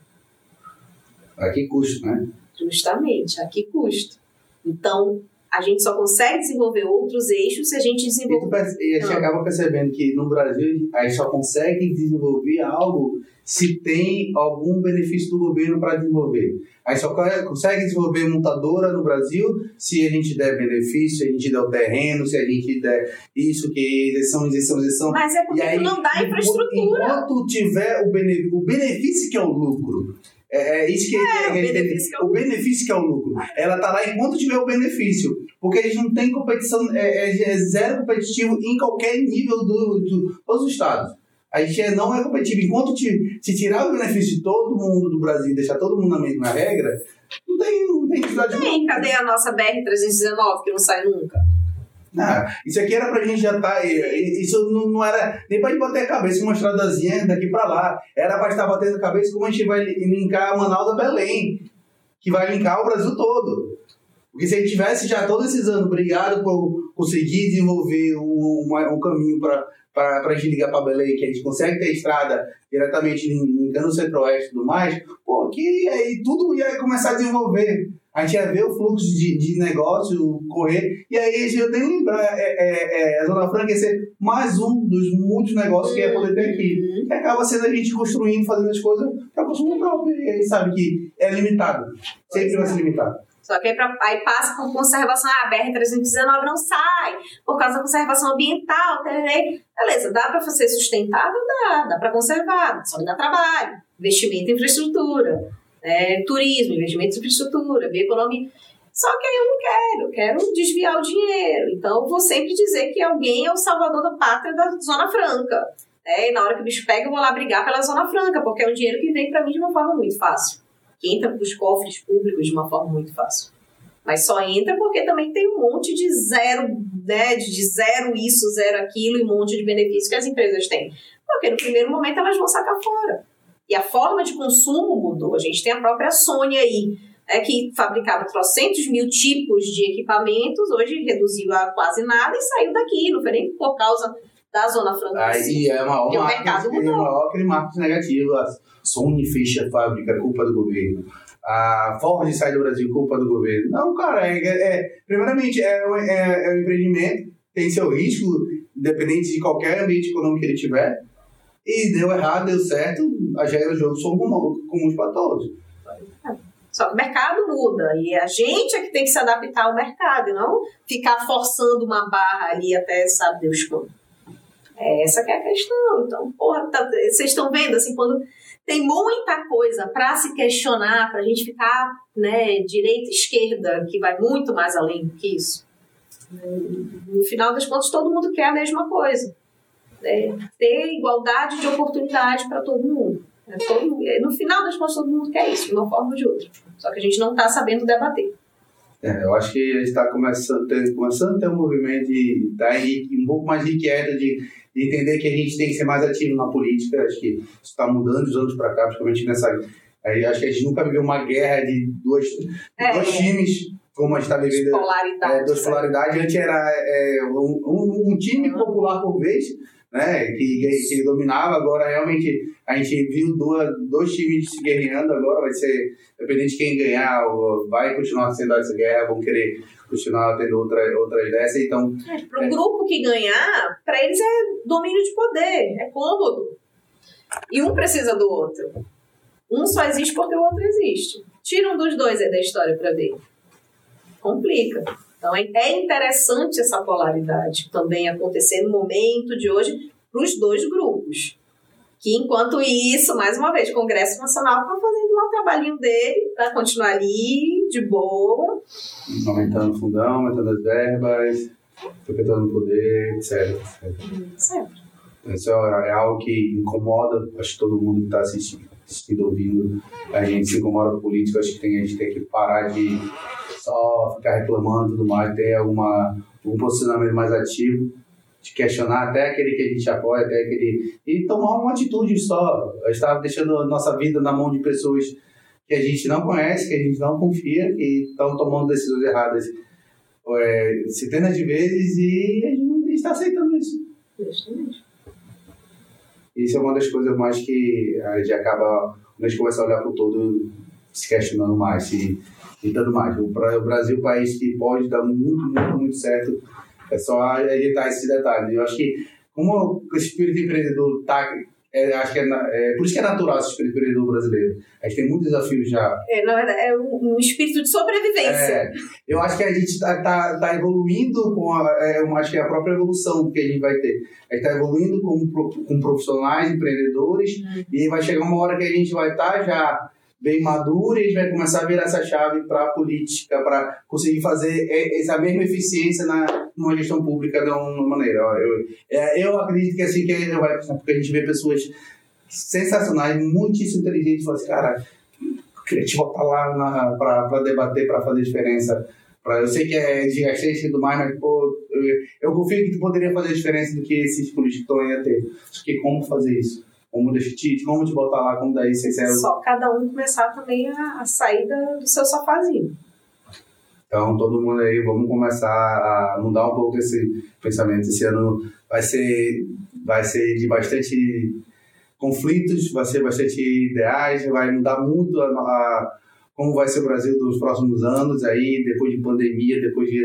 Speaker 1: A que custo, né?
Speaker 2: Justamente, a que custo? Então, a gente só consegue desenvolver outros eixos se a gente
Speaker 1: E, tu
Speaker 2: desenvolver.
Speaker 1: e a gente
Speaker 2: Não.
Speaker 1: acaba percebendo que no Brasil a gente só consegue desenvolver algo se tem algum benefício do governo para desenvolver. A gente só co- consegue desenvolver montadora no Brasil se a gente der benefício, se a gente der o terreno, se a gente der isso, que isenção, isenção, isenção.
Speaker 2: Mas é porque
Speaker 1: aí,
Speaker 2: não dá infraestrutura.
Speaker 1: Enquanto tiver o benefício, o benefício que é o lucro. É, é isso que, que a
Speaker 2: o
Speaker 1: tem-
Speaker 2: benefício que é o
Speaker 1: benefício que é o lucro. Ela tá lá enquanto tiver o benefício. Porque a gente não tem competição, é, é- é zero competitivo em qualquer nível do, do todos os estados. A gente é- não é competitivo. Enquanto te, se tirar o benefício de todo mundo do Brasil e deixar todo mundo na mesma regra, não tem, não tem necessidade de
Speaker 2: Tem, cadê a nossa BR-319 que não sai nunca?
Speaker 1: Ah, isso aqui era pra gente já estar. isso não, não era nem pra gente bater a cabeça em uma estradazinha daqui pra lá. Era pra estar batendo a cabeça como a gente vai linkar Manaus a Belém, que vai linkar o Brasil todo. Porque se a gente tivesse já todos esses anos brigado por conseguir desenvolver um, uma- um caminho para a gente ligar para Belém, que a gente consegue ter estrada diretamente linkando o centro-oeste e tudo mais, pô, que aí tudo ia começar a desenvolver. A gente ia ver o fluxo de, de negócio correr, e aí a gente tem que lembrar, é, é, é, a Zona Franca ia ser mais um dos muitos negócios que ia poder ter aqui. E acaba sendo a gente construindo, fazendo as coisas para consumo próprio. E aí sabe que é limitado. Sempre vai ser limitado.
Speaker 2: Só que aí, pra- aí passa com conservação, ah, a BR-319 não sai, por causa da conservação ambiental, tererê. beleza, dá para ser sustentável? Dá, dá para conservar, só que dá trabalho, investimento em infraestrutura, é, turismo, investimento em infraestrutura, bioeconomia. Só que aí eu não quero, quero desviar o dinheiro. Então eu vou sempre dizer que alguém é o salvador da pátria da Zona Franca. É, e na hora que o bicho pega, eu vou lá brigar pela Zona Franca, porque é um dinheiro que vem para mim de uma forma muito fácil. Que entra para os cofres públicos de uma forma muito fácil. Mas só entra porque também tem um monte de zero, né, de zero isso, zero aquilo e um monte de benefícios que as empresas têm. Porque no primeiro momento elas vão sacar fora. E a forma de consumo mudou. A gente tem a própria Sony aí, é que fabricava trocentos mil tipos de equipamentos, hoje reduziu a quase nada e saiu daqui, não foi nem por causa da Zona Franca.
Speaker 1: Aí é uma
Speaker 2: mercado
Speaker 1: é maior aquele marketing negativo. A Sony fecha a fábrica, culpa do governo. A Ford sai do Brasil, culpa do governo. Não, cara, é, é- primeiramente é, é, é um empreendimento, tem seu risco, independente de qualquer ambiente econômico que ele tiver. E deu errado, deu certo, as regras do jogo são comuns para todos.
Speaker 2: Só que o mercado muda e a gente é que tem que se adaptar ao mercado e não ficar forçando uma barra ali até sabe Deus quando. É essa que é a questão. Então, porra, tá- vocês estão vendo assim, quando tem muita coisa para se questionar, para a gente ficar, né, direita, esquerda, que vai muito mais além do que isso. No final das contas, todo mundo quer a mesma coisa. É ter igualdade de oportunidade para todo mundo. É todo- é, no final das contas, todo mundo quer isso, de uma forma ou de outra. Só que a gente não está sabendo debater.
Speaker 1: É, eu acho que a gente está começando, começando a ter um movimento de estar um pouco mais inquieto de entender que a gente tem que ser mais ativo na política. Acho que isso está mudando de anos para cá, principalmente nessa. Acho que a gente nunca viveu uma guerra de duas, de
Speaker 2: É.
Speaker 1: dois times, como a gente está vivendo.
Speaker 2: Polaridade.
Speaker 1: É, duas polaridades. Antes era é, um, um- um time popular por vez, né, que, que dominava. Agora, realmente, a gente viu duas, dois times se guerreando. Agora vai ser, dependente de quem ganhar, vai continuar sendo essa guerra, vão querer continuar tendo outra, outras dessas. Então,
Speaker 2: Para o grupo que ganhar, para eles é domínio de poder, é cômodo. E um precisa do outro. Um só existe porque o outro existe. Tira um dos dois aí da história para ver. Complica. Então é é interessante essa polaridade também acontecer no momento de hoje para os dois grupos. Que enquanto isso, mais uma vez, o Congresso Nacional está fazendo lá o trabalhinho dele para continuar ali, de boa,
Speaker 1: aumentando o fundão, aumentando as verbas, perpetuando o poder, etc. etc.
Speaker 2: sempre.
Speaker 1: Isso é algo que incomoda, acho que todo mundo que está assistindo, assistindo, ouvindo, a gente se incomoda com política, acho que tem, a gente tem que parar de só ficar reclamando e tudo mais, ter alguma, um posicionamento mais ativo, de questionar até aquele que a gente apoia, até aquele. e tomar uma atitude só. A gente está deixando a nossa vida na mão de pessoas que a gente não conhece, que a gente não confia, que estão tomando decisões erradas é, centenas de vezes e a gente está aceitando isso.
Speaker 2: Justamente.
Speaker 1: Isso é uma das coisas mais que a gente acaba, quando a gente começa a olhar para o todo, se questionando mais, se tentando mais. O Bra- o Brasil é um país que pode dar muito, muito, muito certo, é só editar esses detalhes. Eu acho que, como o espírito empreendedor está. É, acho que é, é por isso que é natural esse espírito empreendedor brasileiro. A gente tem muitos desafios já
Speaker 2: É, na verdade, é um, um espírito de sobrevivência.
Speaker 1: é, eu acho que a gente está tá, tá evoluindo com a, é, eu acho que é a própria evolução que a gente vai ter. A gente está evoluindo com, com profissionais, empreendedores, e vai chegar uma hora que a gente vai estar já bem maduro e a gente vai começar a virar essa chave para a política, para conseguir fazer e- essa mesma eficiência na, numa gestão pública de uma maneira. Eu, é, eu acredito que assim que a gente vai, porque a gente vê pessoas sensacionais, muitíssimo inteligentes, falam assim, cara, queria te botar lá para debater, para fazer diferença. Pra, eu sei que é desgastante e tudo mais, mas pô, eu, eu confio que tu poderia fazer diferença do que esses políticos estão aí a ter. Só que como fazer isso? Como deixar te, como te botar lá, como daí você serve.
Speaker 2: Só cada um começar também a, a sair da- do seu sofazinho.
Speaker 1: Então, todo mundo aí, vamos começar a mudar um pouco esse pensamento. Esse ano vai ser, vai ser de bastante conflitos, vai ser bastante ideais, vai mudar muito a, a- como vai ser o Brasil dos próximos anos, aí, depois de pandemia, depois de.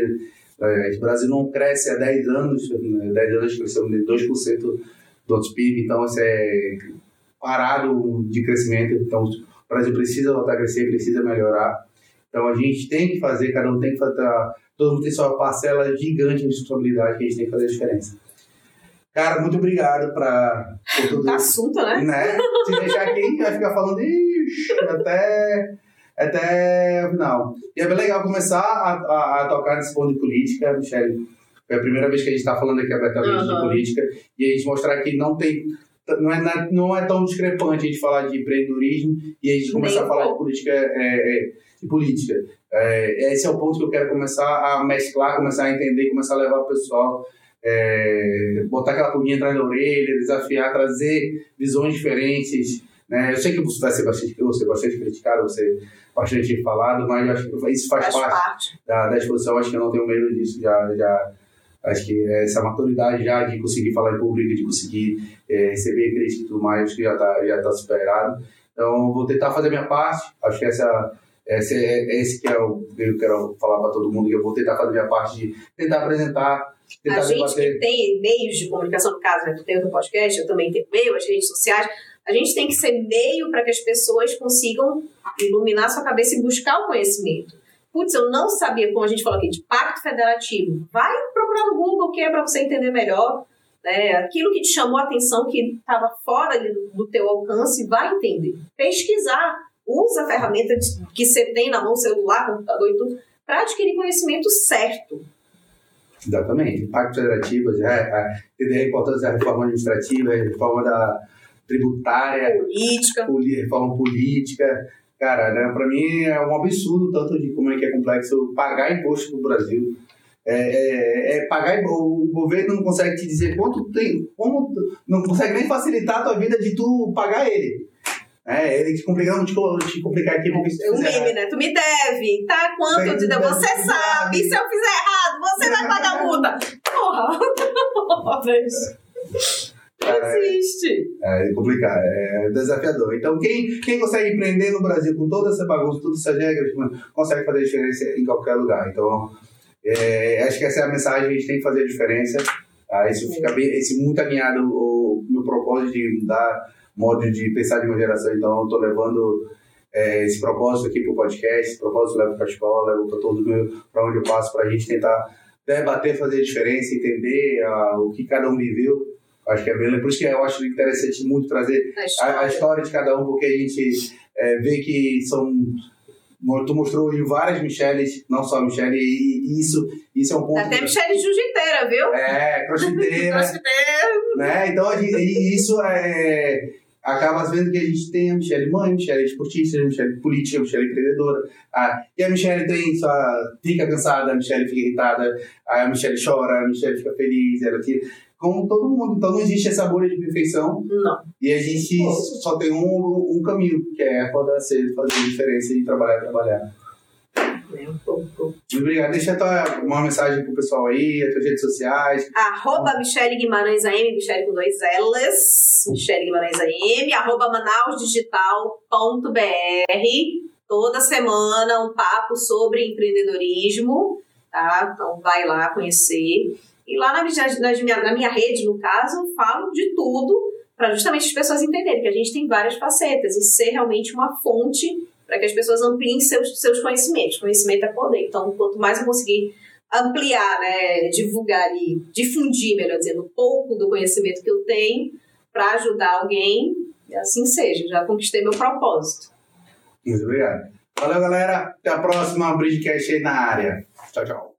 Speaker 1: eh, o Brasil não cresce há 10 anos, né, 10 anos cresceu de 2% do nosso PIB, então isso é parado de crescimento. Então, o Brasil precisa voltar a crescer, precisa melhorar. Então a gente tem que fazer, cada um tem que fazer, todo mundo tem sua parcela gigante de responsabilidade que a gente tem que fazer a diferença. Cara, muito obrigado pra, por tudo
Speaker 2: Tá assunto, né?
Speaker 1: né? Se deixar aqui, vai ficar falando ixi, até, até o final. E é bem legal começar a, a, a tocar nesse ponto de política, Michele. É a primeira vez que a gente está falando aqui abertamente de
Speaker 2: Aham.
Speaker 1: política e a gente mostrar que não tem não é, não é tão discrepante a gente falar de empreendedorismo e a gente começar a falar de política. É, é, de política. É, esse é o ponto que eu quero começar a mesclar, começar a entender, começar a levar o pessoal, é, botar aquela pulguinha atrás da orelha, desafiar, trazer visões diferentes. Né? Eu sei que você vai ser bastante, ser bastante criticado, ser bastante falado, mas eu acho que isso faz,
Speaker 2: Faz
Speaker 1: parte
Speaker 2: parte.
Speaker 1: da, da exposição, acho que eu não tenho medo disso, já, já acho que essa maturidade já de conseguir falar em público, de conseguir é, receber crítica e tudo mais, acho que já está já tá superado. Então, vou tentar fazer minha parte, acho que essa, essa é, esse que é o que eu quero falar para todo mundo, que eu vou tentar fazer minha parte de tentar apresentar, tentar
Speaker 2: A gente
Speaker 1: debater.
Speaker 2: que tem meios de comunicação, no caso, né? Tu tem o podcast, eu também tenho meio, as redes sociais. A gente tem que ser meio para que as pessoas consigam iluminar sua cabeça e buscar o conhecimento. Putz, eu não sabia, como a gente falou aqui, de pacto federativo. Vai procurar no Google o que é para você entender melhor. Né? Aquilo que te chamou a atenção, que estava fora do, teu alcance, vai entender. Pesquisar. Usa a ferramenta que você tem na mão, celular, computador e tudo, para adquirir conhecimento certo.
Speaker 1: Exatamente. Pacto federativo, já, é, entender a importância da reforma administrativa, a reforma da tributária,
Speaker 2: Política.
Speaker 1: reforma política. Cara, né, para mim é um absurdo tanto de como é que é complexo pagar imposto no Brasil. É, é- é pagar o governo não consegue te dizer quanto tem, como não consegue nem facilitar a tua vida de tu pagar ele. É, ele te complica, não te, te complicar aqui porque se
Speaker 2: É um
Speaker 1: tu fizer
Speaker 2: meme, né? Tu me deve, tá? Quanto eu te
Speaker 1: deve,
Speaker 2: Você
Speaker 1: deve.
Speaker 2: sabe. Se eu fizer errado, você vai pagar a multa. Porra. [LAUGHS] Isso
Speaker 1: Cara,
Speaker 2: existe.
Speaker 1: É complicado, é desafiador. Então, quem, quem consegue empreender no Brasil com toda essa bagunça, todas essas regras, consegue fazer diferença em qualquer lugar. Então, é, acho que essa é a mensagem, a gente tem que fazer a diferença. Tá? Isso fica bem, muito alinhado o meu propósito de mudar modo de pensar de uma geração. Então, eu estou levando é, esse propósito aqui para o podcast, esse propósito eu levo para a escola, levo para todo para onde eu passo, para a gente tentar debater, fazer a diferença, entender ah, o que cada um viveu. Acho que é bem, por isso que eu acho interessante muito trazer a,
Speaker 2: história.
Speaker 1: a história de cada um, porque a gente é, vê que são. Tu mostrou em várias Michelles, não só a Michelle, e, isso, isso é um ponto.
Speaker 2: Até Michelle Jiu-Jiteira, viu?
Speaker 1: É, crossfiteira, [LAUGHS]
Speaker 2: Crossfiteira.
Speaker 1: né? Então a gente- e isso é. Acaba vendo que a gente tem a Michelle mãe, Michelle esportista, a Michelle política, a Michelle empreendedora. Ah, e a Michelle tem sua. fica cansada, a Michelle fica irritada, a Michelle chora, a Michelle fica feliz, ela tira. Como todo mundo. Então não existe essa bolha de perfeição.
Speaker 2: Não.
Speaker 1: E a gente só tem um, um caminho, que é acordar cedo, fazer diferença e trabalhar, trabalhar.
Speaker 2: É
Speaker 1: obrigado. Deixa tua, uma mensagem pro pessoal aí, as tuas redes sociais.
Speaker 2: Arroba Michele Guimarães AM, Michele com dois L's, Michele Guimarães AM, arroba manausdigital.br. Toda semana um papo sobre empreendedorismo, tá? Então vai lá conhecer. E lá na, minha- na minha, rede, no caso, eu falo de tudo para justamente as pessoas entenderem que a gente tem várias facetas e ser realmente uma fonte para que as pessoas ampliem seus, seus conhecimentos. Conhecimento é poder. Então, quanto mais eu conseguir ampliar, né, divulgar ali, difundir, melhor dizendo, um pouco do conhecimento que eu tenho para ajudar alguém, assim seja. Já conquistei meu propósito.
Speaker 1: Muito obrigado. Valeu, galera. Até a próxima. Bridgecast aí na área. Tchau, tchau.